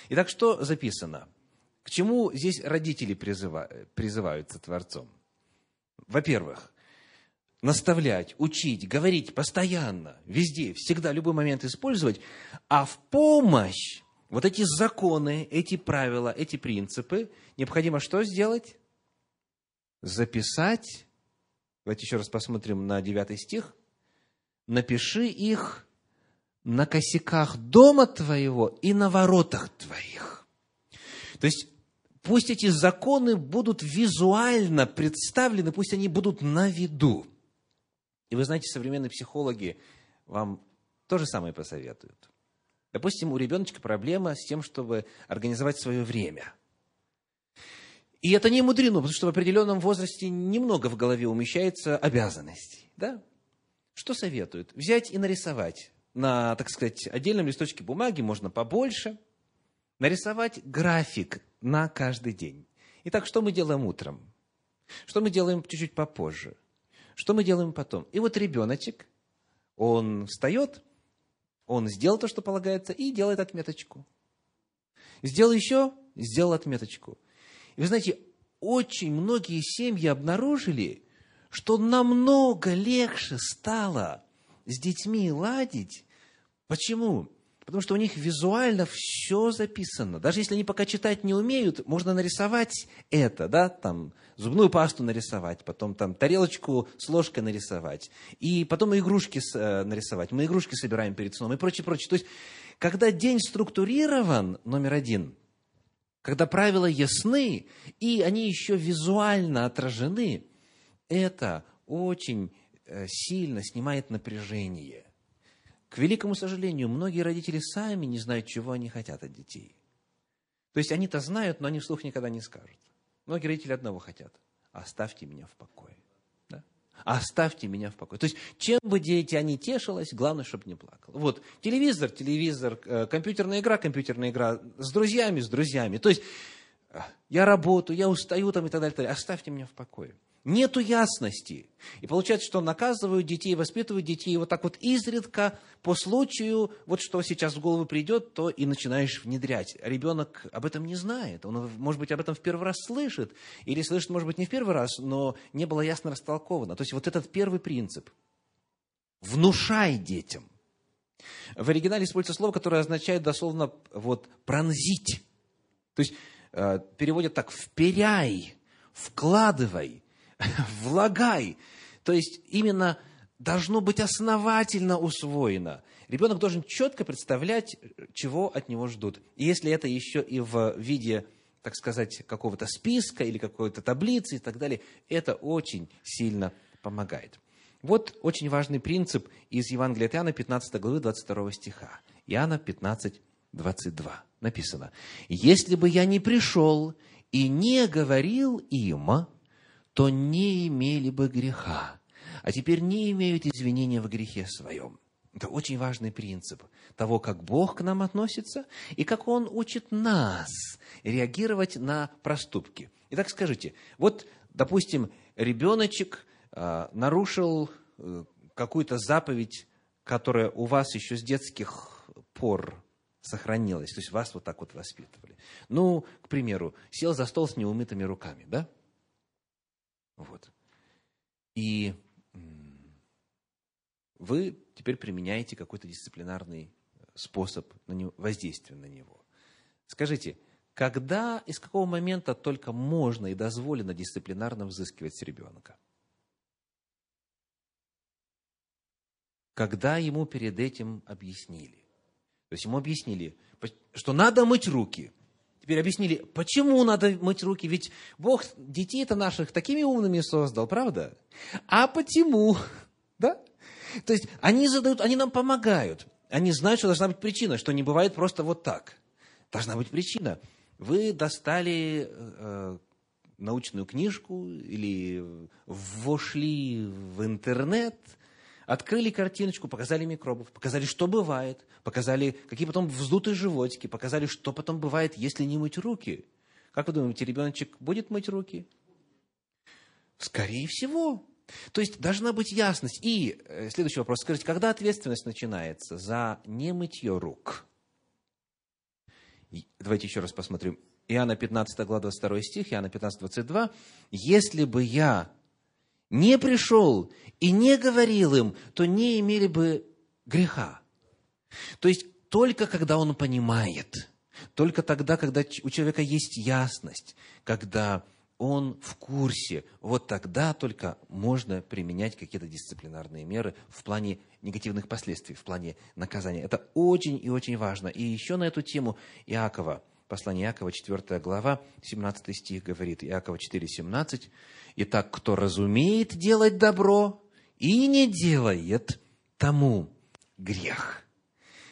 Итак, что записано – к чему здесь родители призываются Творцом? Во-первых, наставлять, учить, говорить постоянно, везде, всегда, любой момент использовать, а в помощь вот эти законы, эти правила, эти принципы необходимо что сделать? Записать. Давайте еще раз посмотрим на 9 стих. Напиши их на косяках дома твоего и на воротах твоих. То есть пусть эти законы будут визуально представлены, пусть они будут на виду. И вы знаете, современные психологи вам то же самое посоветуют. Допустим, у ребеночка проблема с тем, чтобы организовать свое время. И это не мудрено, потому что в определенном возрасте немного в голове умещается обязанностей. Да? Что советуют? Взять и нарисовать на, так сказать, отдельном листочке бумаги, можно побольше, нарисовать график на каждый день. Итак, что мы делаем утром? Что мы делаем чуть-чуть попозже? Что мы делаем потом? И вот ребеночек, он встает, он сделал то, что полагается, и делает отметочку. Сделал еще, сделал отметочку. И вы знаете, очень многие семьи обнаружили, что намного легче стало с детьми ладить. Почему? Потому что у них визуально все записано. Даже если они пока читать не умеют, можно нарисовать это, да, там, зубную пасту нарисовать, потом там тарелочку с ложкой нарисовать, и потом игрушки э, нарисовать. Мы игрушки собираем перед сном и прочее, прочее. То есть, когда день структурирован, номер один, когда правила ясны, и они еще визуально отражены, это очень э, сильно снимает напряжение. К великому сожалению, многие родители сами не знают, чего они хотят от детей. То есть они-то знают, но они вслух никогда не скажут. Многие родители одного хотят. Оставьте меня в покое. Да? Оставьте меня в покое. То есть, чем бы дитя не тешилось, главное, чтобы не плакал. Вот, телевизор, телевизор, э, компьютерная игра, компьютерная игра, с друзьями, с друзьями. То есть, э, я работаю, я устаю там и так далее, и так далее. Оставьте меня в покое. Нету ясности. И получается, что наказывают детей, воспитывают детей вот так вот изредка, по случаю, вот что сейчас в голову придет, то и начинаешь внедрять. Ребенок об этом не знает. Он, может быть, об этом в первый раз слышит. Или слышит, может быть, не в первый раз, но не было ясно растолковано. То есть вот этот первый принцип. Внушай детям. В оригинале используется слово, которое означает дословно вот, пронзить. То есть э, переводят так, вперяй, вкладывай влагай. То есть именно должно быть основательно усвоено. Ребенок должен четко представлять, чего от него ждут. И если это еще и в виде, так сказать, какого-то списка или какой-то таблицы и так далее, это очень сильно помогает. Вот очень важный принцип из Евангелия от Иоанна, 15 главы, 22 стиха. Иоанна 15, 22. Написано, «Если бы я не пришел и не говорил им, то не имели бы греха, а теперь не имеют извинения в грехе своем. Это очень важный принцип того, как Бог к нам относится и как Он учит нас реагировать на проступки. Итак, скажите, вот, допустим, ребеночек э, нарушил э, какую-то заповедь, которая у вас еще с детских пор сохранилась, то есть вас вот так вот воспитывали. Ну, к примеру, сел за стол с неумытыми руками, да? Вот. И вы теперь применяете какой-то дисциплинарный способ на него, воздействия на него. Скажите, когда и с какого момента только можно и дозволено дисциплинарно взыскивать с ребенка? Когда ему перед этим объяснили. То есть ему объяснили, что надо мыть руки – Теперь объяснили, почему надо мыть руки, ведь Бог детей-то наших такими умными создал, правда? А почему? Да? То есть они задают, они нам помогают. Они знают, что должна быть причина, что не бывает просто вот так. Должна быть причина. Вы достали э, научную книжку или вошли в интернет – Открыли картиночку, показали микробов, показали, что бывает, показали, какие потом вздутые животики, показали, что потом бывает, если не мыть руки. Как вы думаете, ребеночек будет мыть руки? Скорее всего. То есть должна быть ясность. И э, следующий вопрос. Скажите, когда ответственность начинается за немытье рук? Давайте еще раз посмотрим. Иоанна 15 глава 22 стих, Иоанна 15, 22. «Если бы я не пришел и не говорил им, то не имели бы греха. То есть только когда он понимает, только тогда, когда у человека есть ясность, когда он в курсе, вот тогда только можно применять какие-то дисциплинарные меры в плане негативных последствий, в плане наказания. Это очень и очень важно. И еще на эту тему Иакова, послание Иакова, 4 глава, 17 стих говорит, Иакова 4, 17, Итак, кто разумеет делать добро и не делает, тому грех.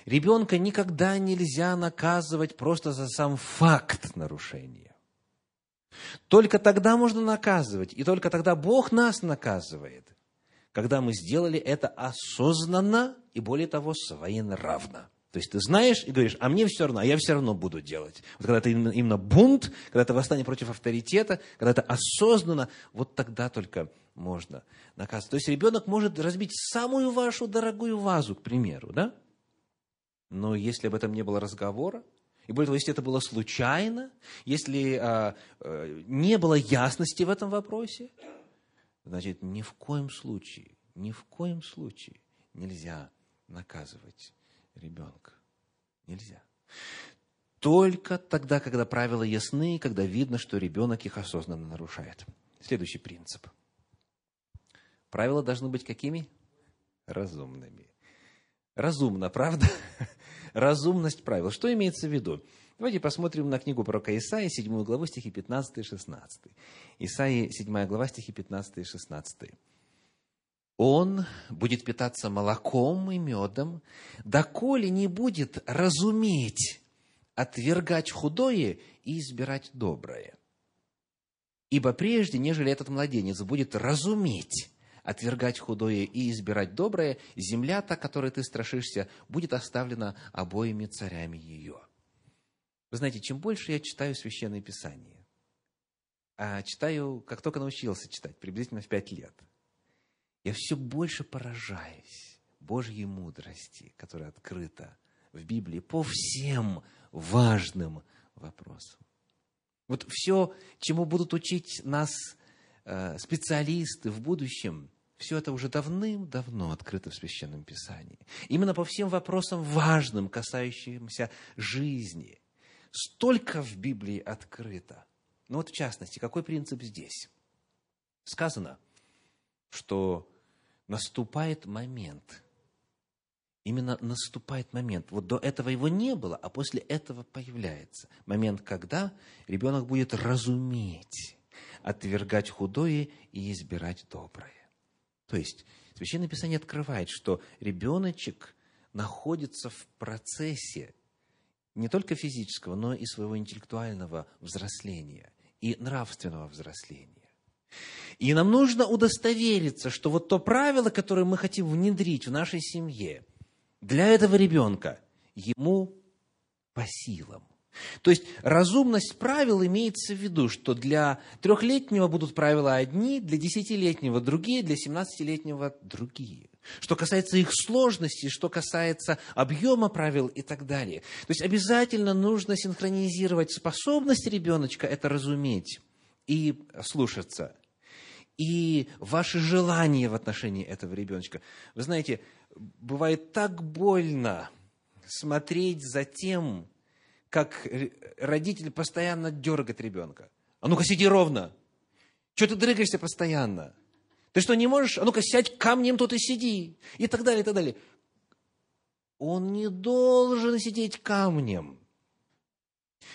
Ребенка никогда нельзя наказывать просто за сам факт нарушения. Только тогда можно наказывать, и только тогда Бог нас наказывает, когда мы сделали это осознанно и, более того, своенравно. То есть ты знаешь и говоришь, а мне все равно, а я все равно буду делать. Вот когда это именно, именно бунт, когда это восстание против авторитета, когда это осознанно, вот тогда только можно наказывать. То есть ребенок может разбить самую вашу дорогую вазу, к примеру, да? Но если об этом не было разговора, и более того, если это было случайно, если а, а, не было ясности в этом вопросе, значит, ни в коем случае, ни в коем случае нельзя наказывать ребенка. Нельзя. Только тогда, когда правила ясны, когда видно, что ребенок их осознанно нарушает. Следующий принцип. Правила должны быть какими? Разумными. Разумно, правда? Разумность правил. Что имеется в виду? Давайте посмотрим на книгу пророка Исаии, 7 главу, стихи 15 и 16. Исаии, 7 глава, стихи 15 и 16 он будет питаться молоком и медом, доколе не будет разуметь, отвергать худое и избирать доброе. Ибо прежде, нежели этот младенец будет разуметь, отвергать худое и избирать доброе, земля, та, которой ты страшишься, будет оставлена обоими царями ее. Вы знаете, чем больше я читаю Священное Писание, а читаю, как только научился читать, приблизительно в пять лет – я все больше поражаюсь Божьей мудрости, которая открыта в Библии по всем важным вопросам. Вот все, чему будут учить нас э, специалисты в будущем, все это уже давным-давно открыто в Священном Писании. Именно по всем вопросам важным, касающимся жизни. Столько в Библии открыто. Ну вот в частности, какой принцип здесь? Сказано – что наступает момент, именно наступает момент. Вот до этого его не было, а после этого появляется момент, когда ребенок будет разуметь, отвергать худое и избирать доброе. То есть Священное Писание открывает, что ребеночек находится в процессе не только физического, но и своего интеллектуального взросления и нравственного взросления. И нам нужно удостовериться, что вот то правило, которое мы хотим внедрить в нашей семье, для этого ребенка, ему по силам. То есть разумность правил имеется в виду, что для трехлетнего будут правила одни, для десятилетнего другие, для семнадцатилетнего другие. Что касается их сложности, что касается объема правил и так далее. То есть обязательно нужно синхронизировать способность ребеночка это разуметь и слушаться и ваши желания в отношении этого ребеночка. Вы знаете, бывает так больно смотреть за тем, как родитель постоянно дергает ребенка. А ну-ка сиди ровно. Что ты дрыгаешься постоянно? Ты что, не можешь? А ну-ка сядь камнем тут и сиди. И так далее, и так далее. Он не должен сидеть камнем.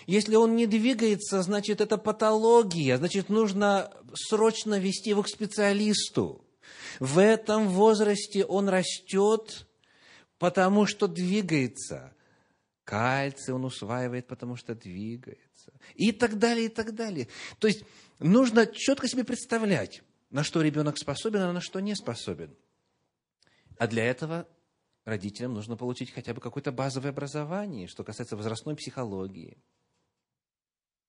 Если он не двигается, значит, это патология, значит, нужно срочно вести его к специалисту. В этом возрасте он растет, потому что двигается. Кальций он усваивает, потому что двигается. И так далее, и так далее. То есть нужно четко себе представлять, на что ребенок способен, а на что не способен. А для этого родителям нужно получить хотя бы какое-то базовое образование, что касается возрастной психологии –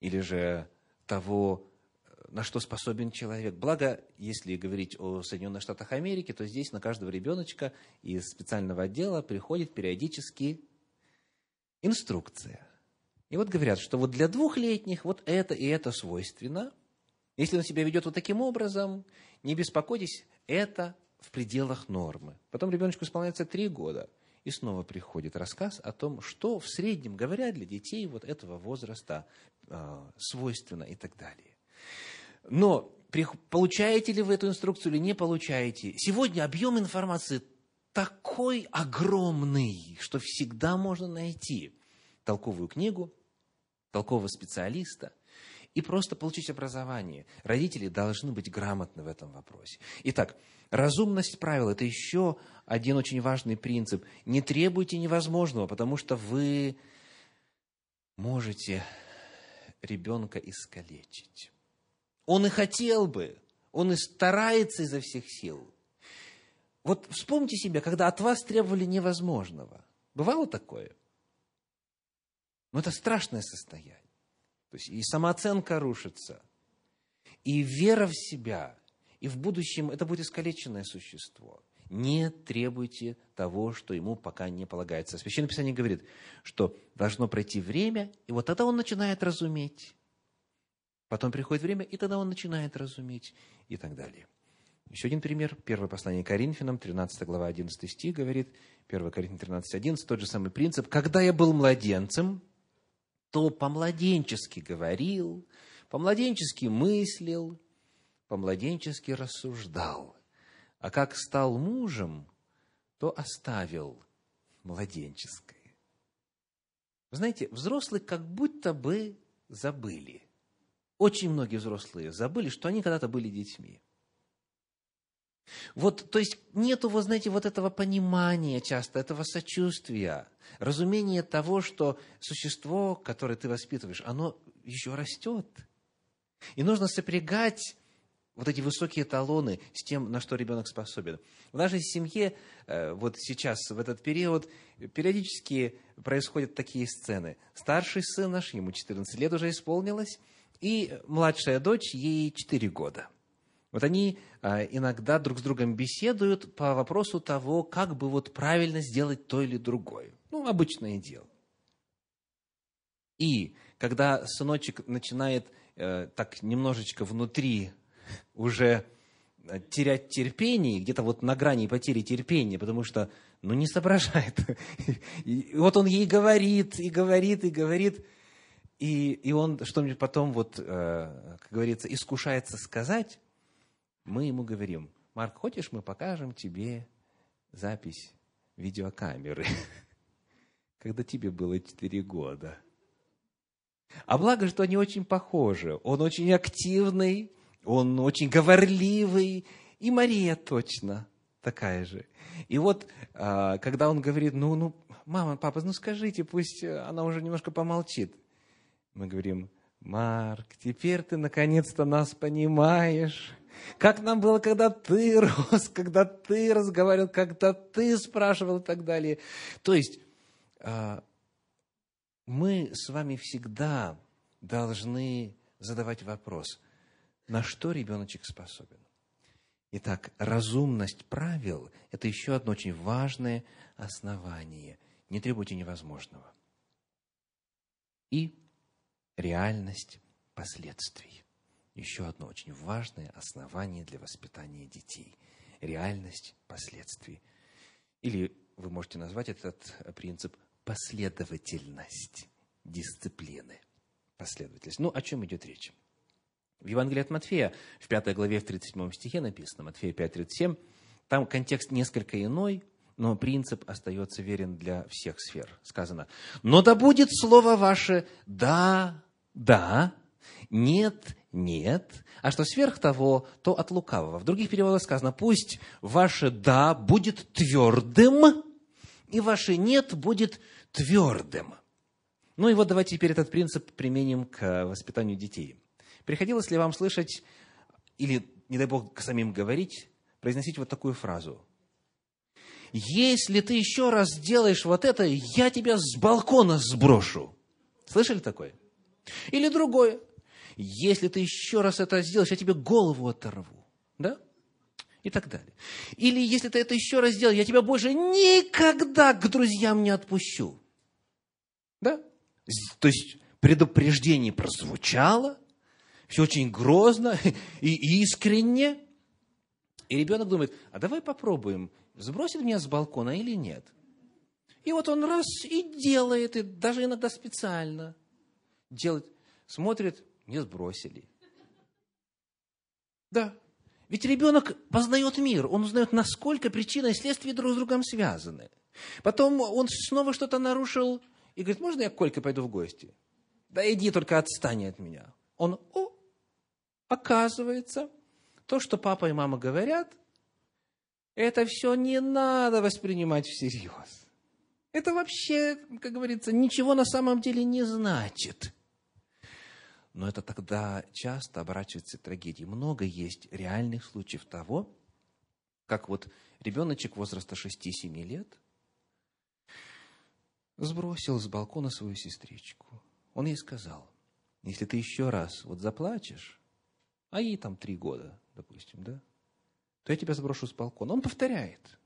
или же того, на что способен человек. Благо, если говорить о Соединенных Штатах Америки, то здесь на каждого ребеночка из специального отдела приходит периодически инструкция. И вот говорят, что вот для двухлетних вот это и это свойственно. Если он себя ведет вот таким образом, не беспокойтесь, это в пределах нормы. Потом ребеночку исполняется три года – и снова приходит рассказ о том, что в среднем говоря для детей вот этого возраста э, свойственно и так далее. Но получаете ли вы эту инструкцию или не получаете? Сегодня объем информации такой огромный, что всегда можно найти толковую книгу, толкового специалиста и просто получить образование. Родители должны быть грамотны в этом вопросе. Итак, разумность правил – это еще один очень важный принцип. Не требуйте невозможного, потому что вы можете ребенка искалечить. Он и хотел бы, он и старается изо всех сил. Вот вспомните себя, когда от вас требовали невозможного. Бывало такое? Но это страшное состояние. То есть и самооценка рушится, и вера в себя, и в будущем это будет искалеченное существо. Не требуйте того, что ему пока не полагается. Священное Писание говорит, что должно пройти время, и вот тогда он начинает разуметь. Потом приходит время, и тогда он начинает разуметь, и так далее. Еще один пример. Первое послание Коринфянам, 13 глава, 11 стих, говорит, 1 Коринфянам 13, 11, тот же самый принцип. «Когда я был младенцем, то по-младенчески говорил, по-младенчески мыслил, по-младенчески рассуждал. А как стал мужем, то оставил младенческое. Вы знаете, взрослые как будто бы забыли. Очень многие взрослые забыли, что они когда-то были детьми. Вот, то есть нету, вы знаете, вот этого понимания часто, этого сочувствия, разумения того, что существо, которое ты воспитываешь, оно еще растет. И нужно сопрягать вот эти высокие эталоны с тем, на что ребенок способен. В нашей семье э, вот сейчас, в этот период, периодически происходят такие сцены. Старший сын наш, ему 14 лет уже исполнилось, и младшая дочь, ей 4 года. Вот они э, иногда друг с другом беседуют по вопросу того, как бы вот правильно сделать то или другое. Ну, обычное дело. И когда сыночек начинает э, так немножечко внутри уже э, терять терпение, где-то вот на грани потери терпения, потому что, ну, не соображает. И вот он ей говорит, и говорит, и говорит, и, и он что-нибудь потом, вот, э, как говорится, искушается сказать, мы ему говорим, Марк, хочешь, мы покажем тебе запись видеокамеры, когда тебе было 4 года. А благо, что они очень похожи. Он очень активный, он очень говорливый, и Мария точно такая же. И вот, а, когда он говорит, ну, ну, мама, папа, ну скажите, пусть она уже немножко помолчит. Мы говорим, Марк, теперь ты наконец-то нас понимаешь. Как нам было, когда ты рос, когда ты разговаривал, когда ты спрашивал и так далее. То есть, а, мы с вами всегда должны задавать вопрос, на что ребеночек способен. Итак, разумность правил – это еще одно очень важное основание. Не требуйте невозможного. И реальность последствий. Еще одно очень важное основание для воспитания детей. Реальность последствий. Или вы можете назвать этот принцип последовательность дисциплины. Последовательность. Ну, о чем идет речь? В Евангелии от Матфея, в 5 главе, в 37 стихе написано, Матфея 5:37, там контекст несколько иной, но принцип остается верен для всех сфер. Сказано, но да будет слово ваше «да», «да», «нет», «нет», а что сверх того, то от лукавого. В других переводах сказано, пусть ваше «да» будет твердым, и ваше «нет» будет твердым. Ну и вот давайте теперь этот принцип применим к воспитанию детей. Приходилось ли вам слышать, или, не дай Бог, самим говорить, произносить вот такую фразу? Если ты еще раз сделаешь вот это, я тебя с балкона сброшу. Слышали такое? Или другое. Если ты еще раз это сделаешь, я тебе голову оторву. Да? И так далее. Или если ты это еще раз сделаешь, я тебя больше никогда к друзьям не отпущу. Да? То есть предупреждение прозвучало, все очень грозно и искренне. И ребенок думает, а давай попробуем, сбросит меня с балкона или нет. И вот он раз и делает, и даже иногда специально делает. Смотрит, не сбросили. Да. Ведь ребенок познает мир, он узнает, насколько причина и следствие друг с другом связаны. Потом он снова что-то нарушил и говорит, можно я к Кольке пойду в гости? Да иди, только отстань от меня. Он, о, Оказывается, то, что папа и мама говорят, это все не надо воспринимать всерьез. Это вообще, как говорится, ничего на самом деле не значит. Но это тогда часто оборачивается трагедией. Много есть реальных случаев того, как вот ребеночек возраста 6-7 лет сбросил с балкона свою сестричку. Он ей сказал, если ты еще раз вот заплачешь, а ей там три года, допустим, да, то я тебя сброшу с балкона. Он повторяет.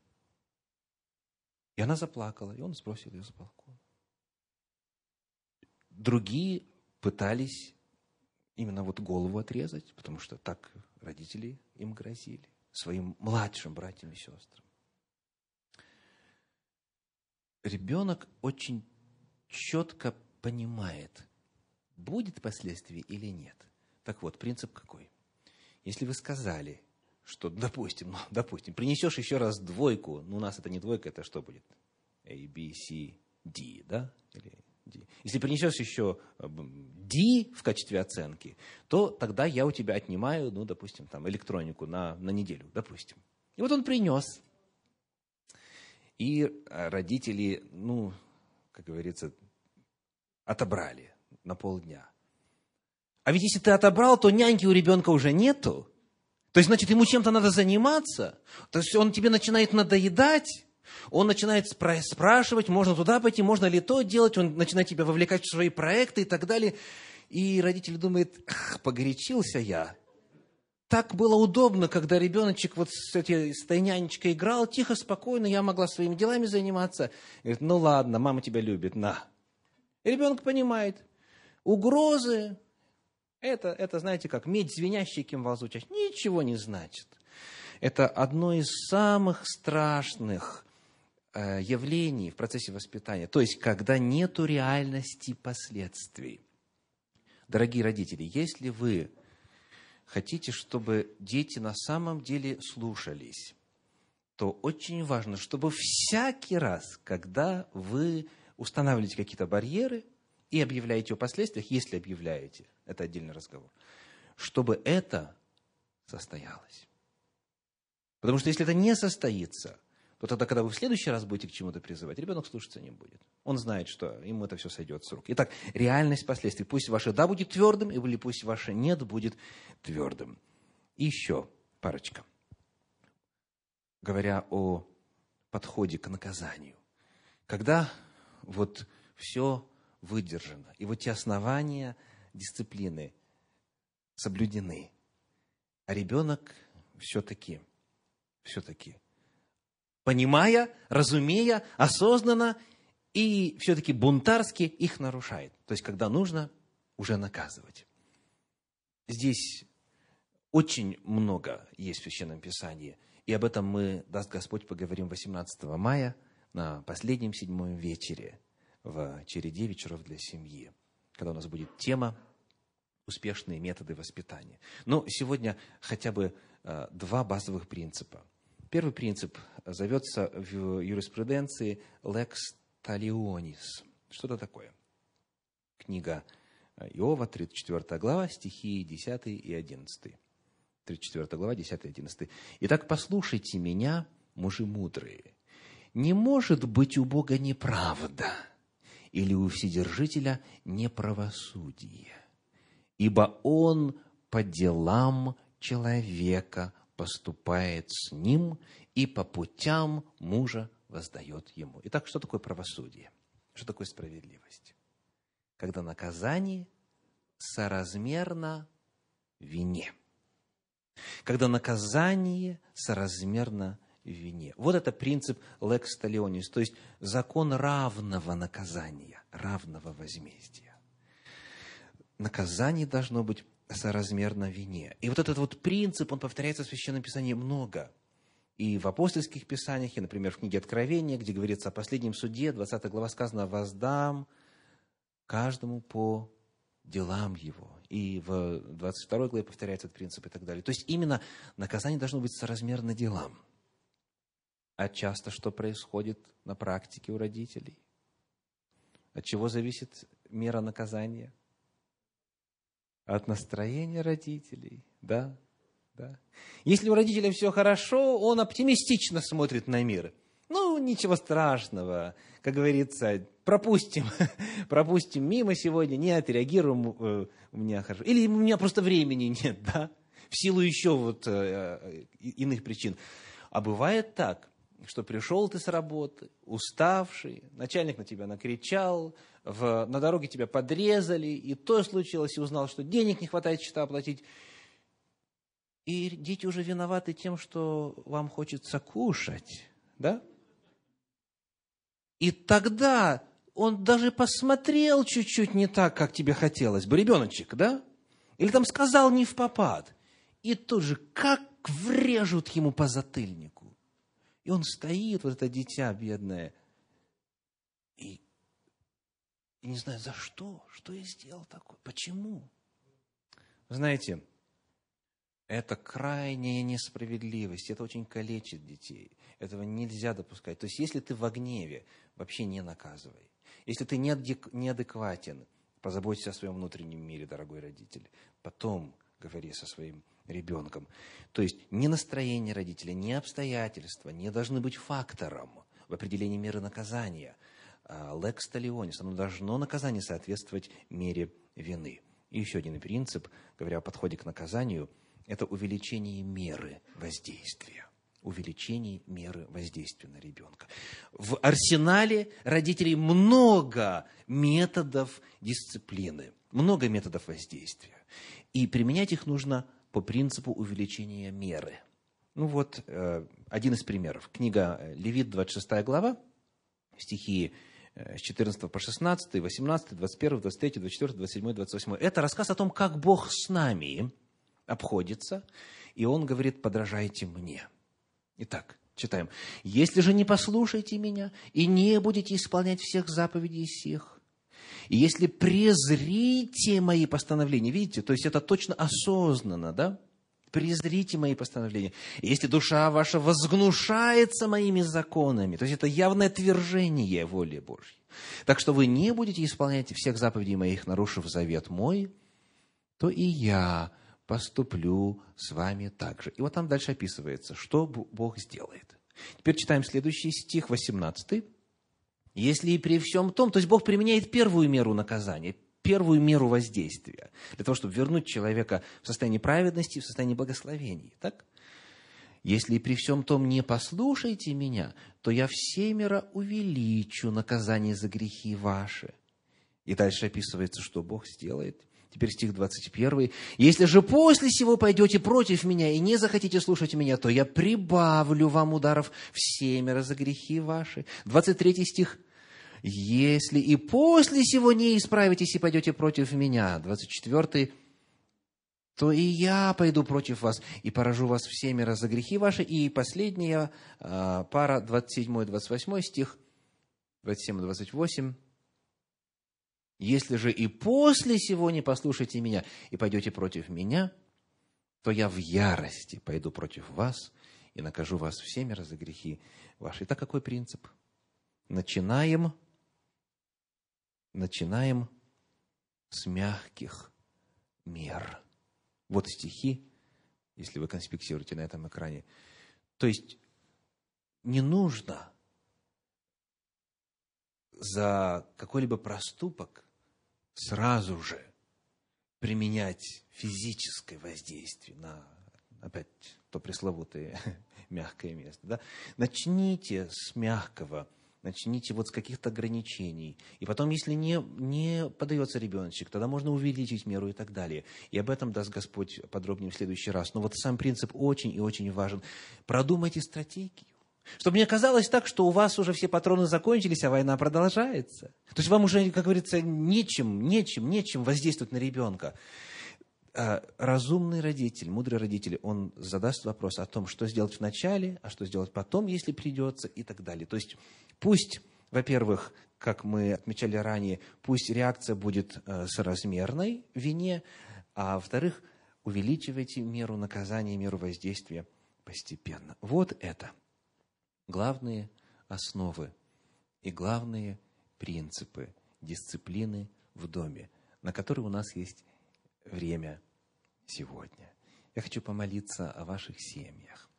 И она заплакала, и он сбросил ее с балкона. Другие пытались именно вот голову отрезать, потому что так родители им грозили, своим младшим братьям и сестрам. Ребенок очень четко понимает, будет последствий или нет. Так вот, принцип какой? Если вы сказали, что, допустим, ну, допустим, принесешь еще раз двойку, ну, у нас это не двойка, это что будет? A, B, C, D, да? Или Если принесешь еще э, D в качестве оценки, то тогда я у тебя отнимаю, ну, допустим, там, электронику на, на неделю, допустим. И вот он принес. И э, родители, ну, как говорится, отобрали на полдня. А ведь если ты отобрал, то няньки у ребенка уже нету. То есть, значит, ему чем-то надо заниматься. То есть, он тебе начинает надоедать. Он начинает спрашивать, можно туда пойти, можно ли то делать. Он начинает тебя вовлекать в свои проекты и так далее. И родитель думает, погорячился я. Так было удобно, когда ребеночек вот с, этой, с этой нянечкой играл, тихо, спокойно, я могла своими делами заниматься. Говорит, ну ладно, мама тебя любит, на. Ребенок понимает, угрозы, это, это, знаете, как медь звенящий кимвал звучащий, ничего не значит. Это одно из самых страшных явлений в процессе воспитания. То есть, когда нету реальности последствий. Дорогие родители, если вы хотите, чтобы дети на самом деле слушались, то очень важно, чтобы всякий раз, когда вы устанавливаете какие-то барьеры и объявляете о последствиях, если объявляете, это отдельный разговор, чтобы это состоялось. Потому что если это не состоится, то тогда, когда вы в следующий раз будете к чему-то призывать, ребенок слушаться не будет. Он знает, что ему это все сойдет с рук. Итак, реальность последствий. Пусть ваше «да» будет твердым, или пусть ваше «нет» будет твердым. И еще парочка. Говоря о подходе к наказанию. Когда вот все выдержано, и вот те основания дисциплины соблюдены, а ребенок все-таки, все-таки, понимая, разумея, осознанно и все-таки бунтарски их нарушает. То есть, когда нужно, уже наказывать. Здесь очень много есть в Священном Писании, и об этом мы, даст Господь, поговорим 18 мая – на последнем седьмом вечере в череде вечеров для семьи, когда у нас будет тема успешные методы воспитания. Но сегодня хотя бы э, два базовых принципа. Первый принцип зовется в юриспруденции lex talionis. Что это такое? Книга э, Иова, 34 глава, стихи 10 и 11. 34 глава, 10 и 11. «Итак, послушайте меня, мужи мудрые, не может быть у Бога неправда или у Вседержителя неправосудие, ибо Он по делам человека поступает с ним и по путям мужа воздает ему. Итак, что такое правосудие? Что такое справедливость? Когда наказание соразмерно вине. Когда наказание соразмерно вине. Вот это принцип lex talionis, то есть закон равного наказания, равного возмездия. Наказание должно быть соразмерно вине. И вот этот вот принцип, он повторяется в Священном Писании много. И в апостольских писаниях, и, например, в книге Откровения, где говорится о последнем суде, 20 глава сказано «воздам каждому по делам его». И в 22 главе повторяется этот принцип и так далее. То есть именно наказание должно быть соразмерно делам – а часто что происходит на практике у родителей? От чего зависит мера наказания? От настроения родителей, да? да. Если у родителя все хорошо, он оптимистично смотрит на мир. Ну, ничего страшного, как говорится, пропустим, пропустим мимо сегодня, не отреагируем, э, у меня хорошо. Или у меня просто времени нет, да, в силу еще вот э, иных причин. А бывает так, что пришел ты с работы, уставший, начальник на тебя накричал, в, на дороге тебя подрезали, и то случилось, и узнал, что денег не хватает счета оплатить. И дети уже виноваты тем, что вам хочется кушать, да? И тогда он даже посмотрел чуть-чуть не так, как тебе хотелось бы, ребеночек, да? Или там сказал не в попад. И тут же как врежут ему по затыльнику. И он стоит, вот это дитя бедное, и, и не знаю, за что, что я сделал такое, почему? Знаете, это крайняя несправедливость, это очень калечит детей. Этого нельзя допускать. То есть, если ты в гневе, вообще не наказывай. Если ты неадекватен, позаботься о своем внутреннем мире, дорогой родитель. Потом говори со своим ребенком. То есть, ни настроение родителя, ни обстоятельства не должны быть фактором в определении меры наказания. Лекс талионис, оно должно наказание соответствовать мере вины. И еще один принцип, говоря о подходе к наказанию – это увеличение меры воздействия. Увеличение меры воздействия на ребенка. В арсенале родителей много методов дисциплины, много методов воздействия. И применять их нужно по принципу увеличения меры. Ну вот, э, один из примеров. Книга Левит, 26 глава, стихи э, с 14 по 16, 18, 21, 23, 24, 27, 28. Это рассказ о том, как Бог с нами – обходится, и он говорит, подражайте мне. Итак, читаем. «Если же не послушаете меня и не будете исполнять всех заповедей сих, и если презрите мои постановления, видите, то есть это точно осознанно, да? Презрите мои постановления. Если душа ваша возгнушается моими законами, то есть это явное отвержение воли Божьей. Так что вы не будете исполнять всех заповедей моих, нарушив завет мой, то и я поступлю с вами так же. И вот там дальше описывается, что Бог сделает. Теперь читаем следующий стих, 18. Если и при всем том, то есть Бог применяет первую меру наказания, первую меру воздействия, для того, чтобы вернуть человека в состояние праведности, в состояние благословений. Так? Если и при всем том не послушаете меня, то я всемеро увеличу наказание за грехи ваши. И дальше описывается, что Бог сделает. Теперь стих 21. «Если же после сего пойдете против меня и не захотите слушать меня, то я прибавлю вам ударов в семеро за грехи ваши». 23 стих. «Если и после сего не исправитесь и пойдете против меня». 24 то и я пойду против вас и поражу вас всеми за грехи ваши. И последняя а, пара, 27-28 стих, 27-28. Если же и после сего не послушаете меня и пойдете против меня, то я в ярости пойду против вас и накажу вас всеми за грехи ваши. Итак, какой принцип? Начинаем, начинаем с мягких мер. Вот стихи, если вы конспектируете на этом экране. То есть не нужно за какой-либо проступок сразу же применять физическое воздействие на, опять, то пресловутое мягкое место. Да? Начните с мягкого, начните вот с каких-то ограничений. И потом, если не, не подается ребеночек, тогда можно увеличить меру и так далее. И об этом даст Господь подробнее в следующий раз. Но вот сам принцип очень и очень важен. Продумайте стратегию. Чтобы не казалось так, что у вас уже все патроны закончились, а война продолжается. То есть вам уже, как говорится, нечем, нечем, нечем воздействовать на ребенка. А разумный родитель, мудрый родитель, он задаст вопрос о том, что сделать в начале, а что сделать потом, если придется, и так далее. То есть пусть, во-первых, как мы отмечали ранее, пусть реакция будет э, соразмерной вине, а во-вторых, увеличивайте меру наказания, меру воздействия постепенно. Вот это – главные основы и главные принципы дисциплины в доме, на которые у нас есть время сегодня. Я хочу помолиться о ваших семьях.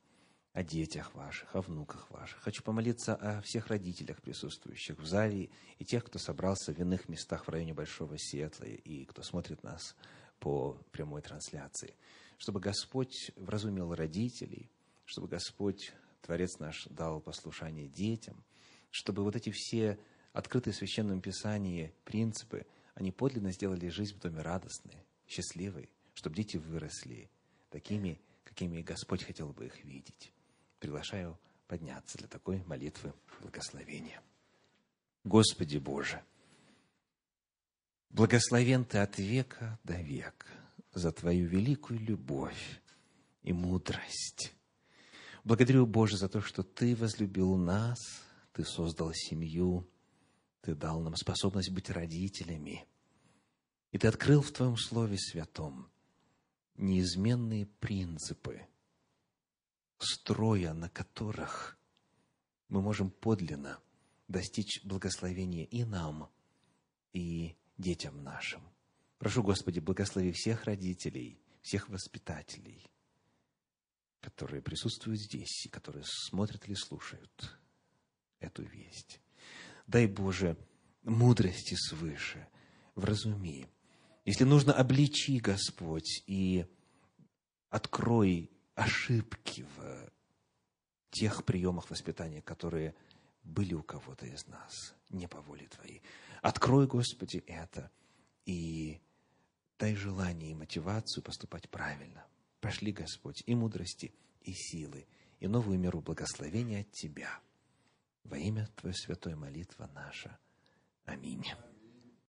о детях ваших, о внуках ваших. Хочу помолиться о всех родителях, присутствующих в зале, и тех, кто собрался в иных местах в районе Большого Сиэтла, и кто смотрит нас по прямой трансляции. Чтобы Господь вразумил родителей, чтобы Господь, Творец наш, дал послушание детям, чтобы вот эти все открытые в Священном Писании принципы, они подлинно сделали жизнь в доме радостной, счастливой, чтобы дети выросли такими, какими Господь хотел бы их видеть. Приглашаю подняться для такой молитвы благословения. Господи Боже, благословен Ты от века до века за Твою великую любовь и мудрость. Благодарю, Боже, за то, что Ты возлюбил нас, Ты создал семью, Ты дал нам способность быть родителями. И Ты открыл в Твоем Слове Святом неизменные принципы, строя на которых мы можем подлинно достичь благословения и нам, и детям нашим. Прошу, Господи, благослови всех родителей, всех воспитателей, которые присутствуют здесь и которые смотрят или слушают эту весть. Дай, Боже, мудрости свыше, вразуми. Если нужно, обличи, Господь, и открой ошибки в тех приемах воспитания, которые были у кого-то из нас, не по воле Твоей. Открой, Господи, это и дай желание и мотивацию поступать правильно. Пошли, Господь, и мудрости, и силы, и новую меру благословения от Тебя. Во имя Твое святое молитва наша. Аминь.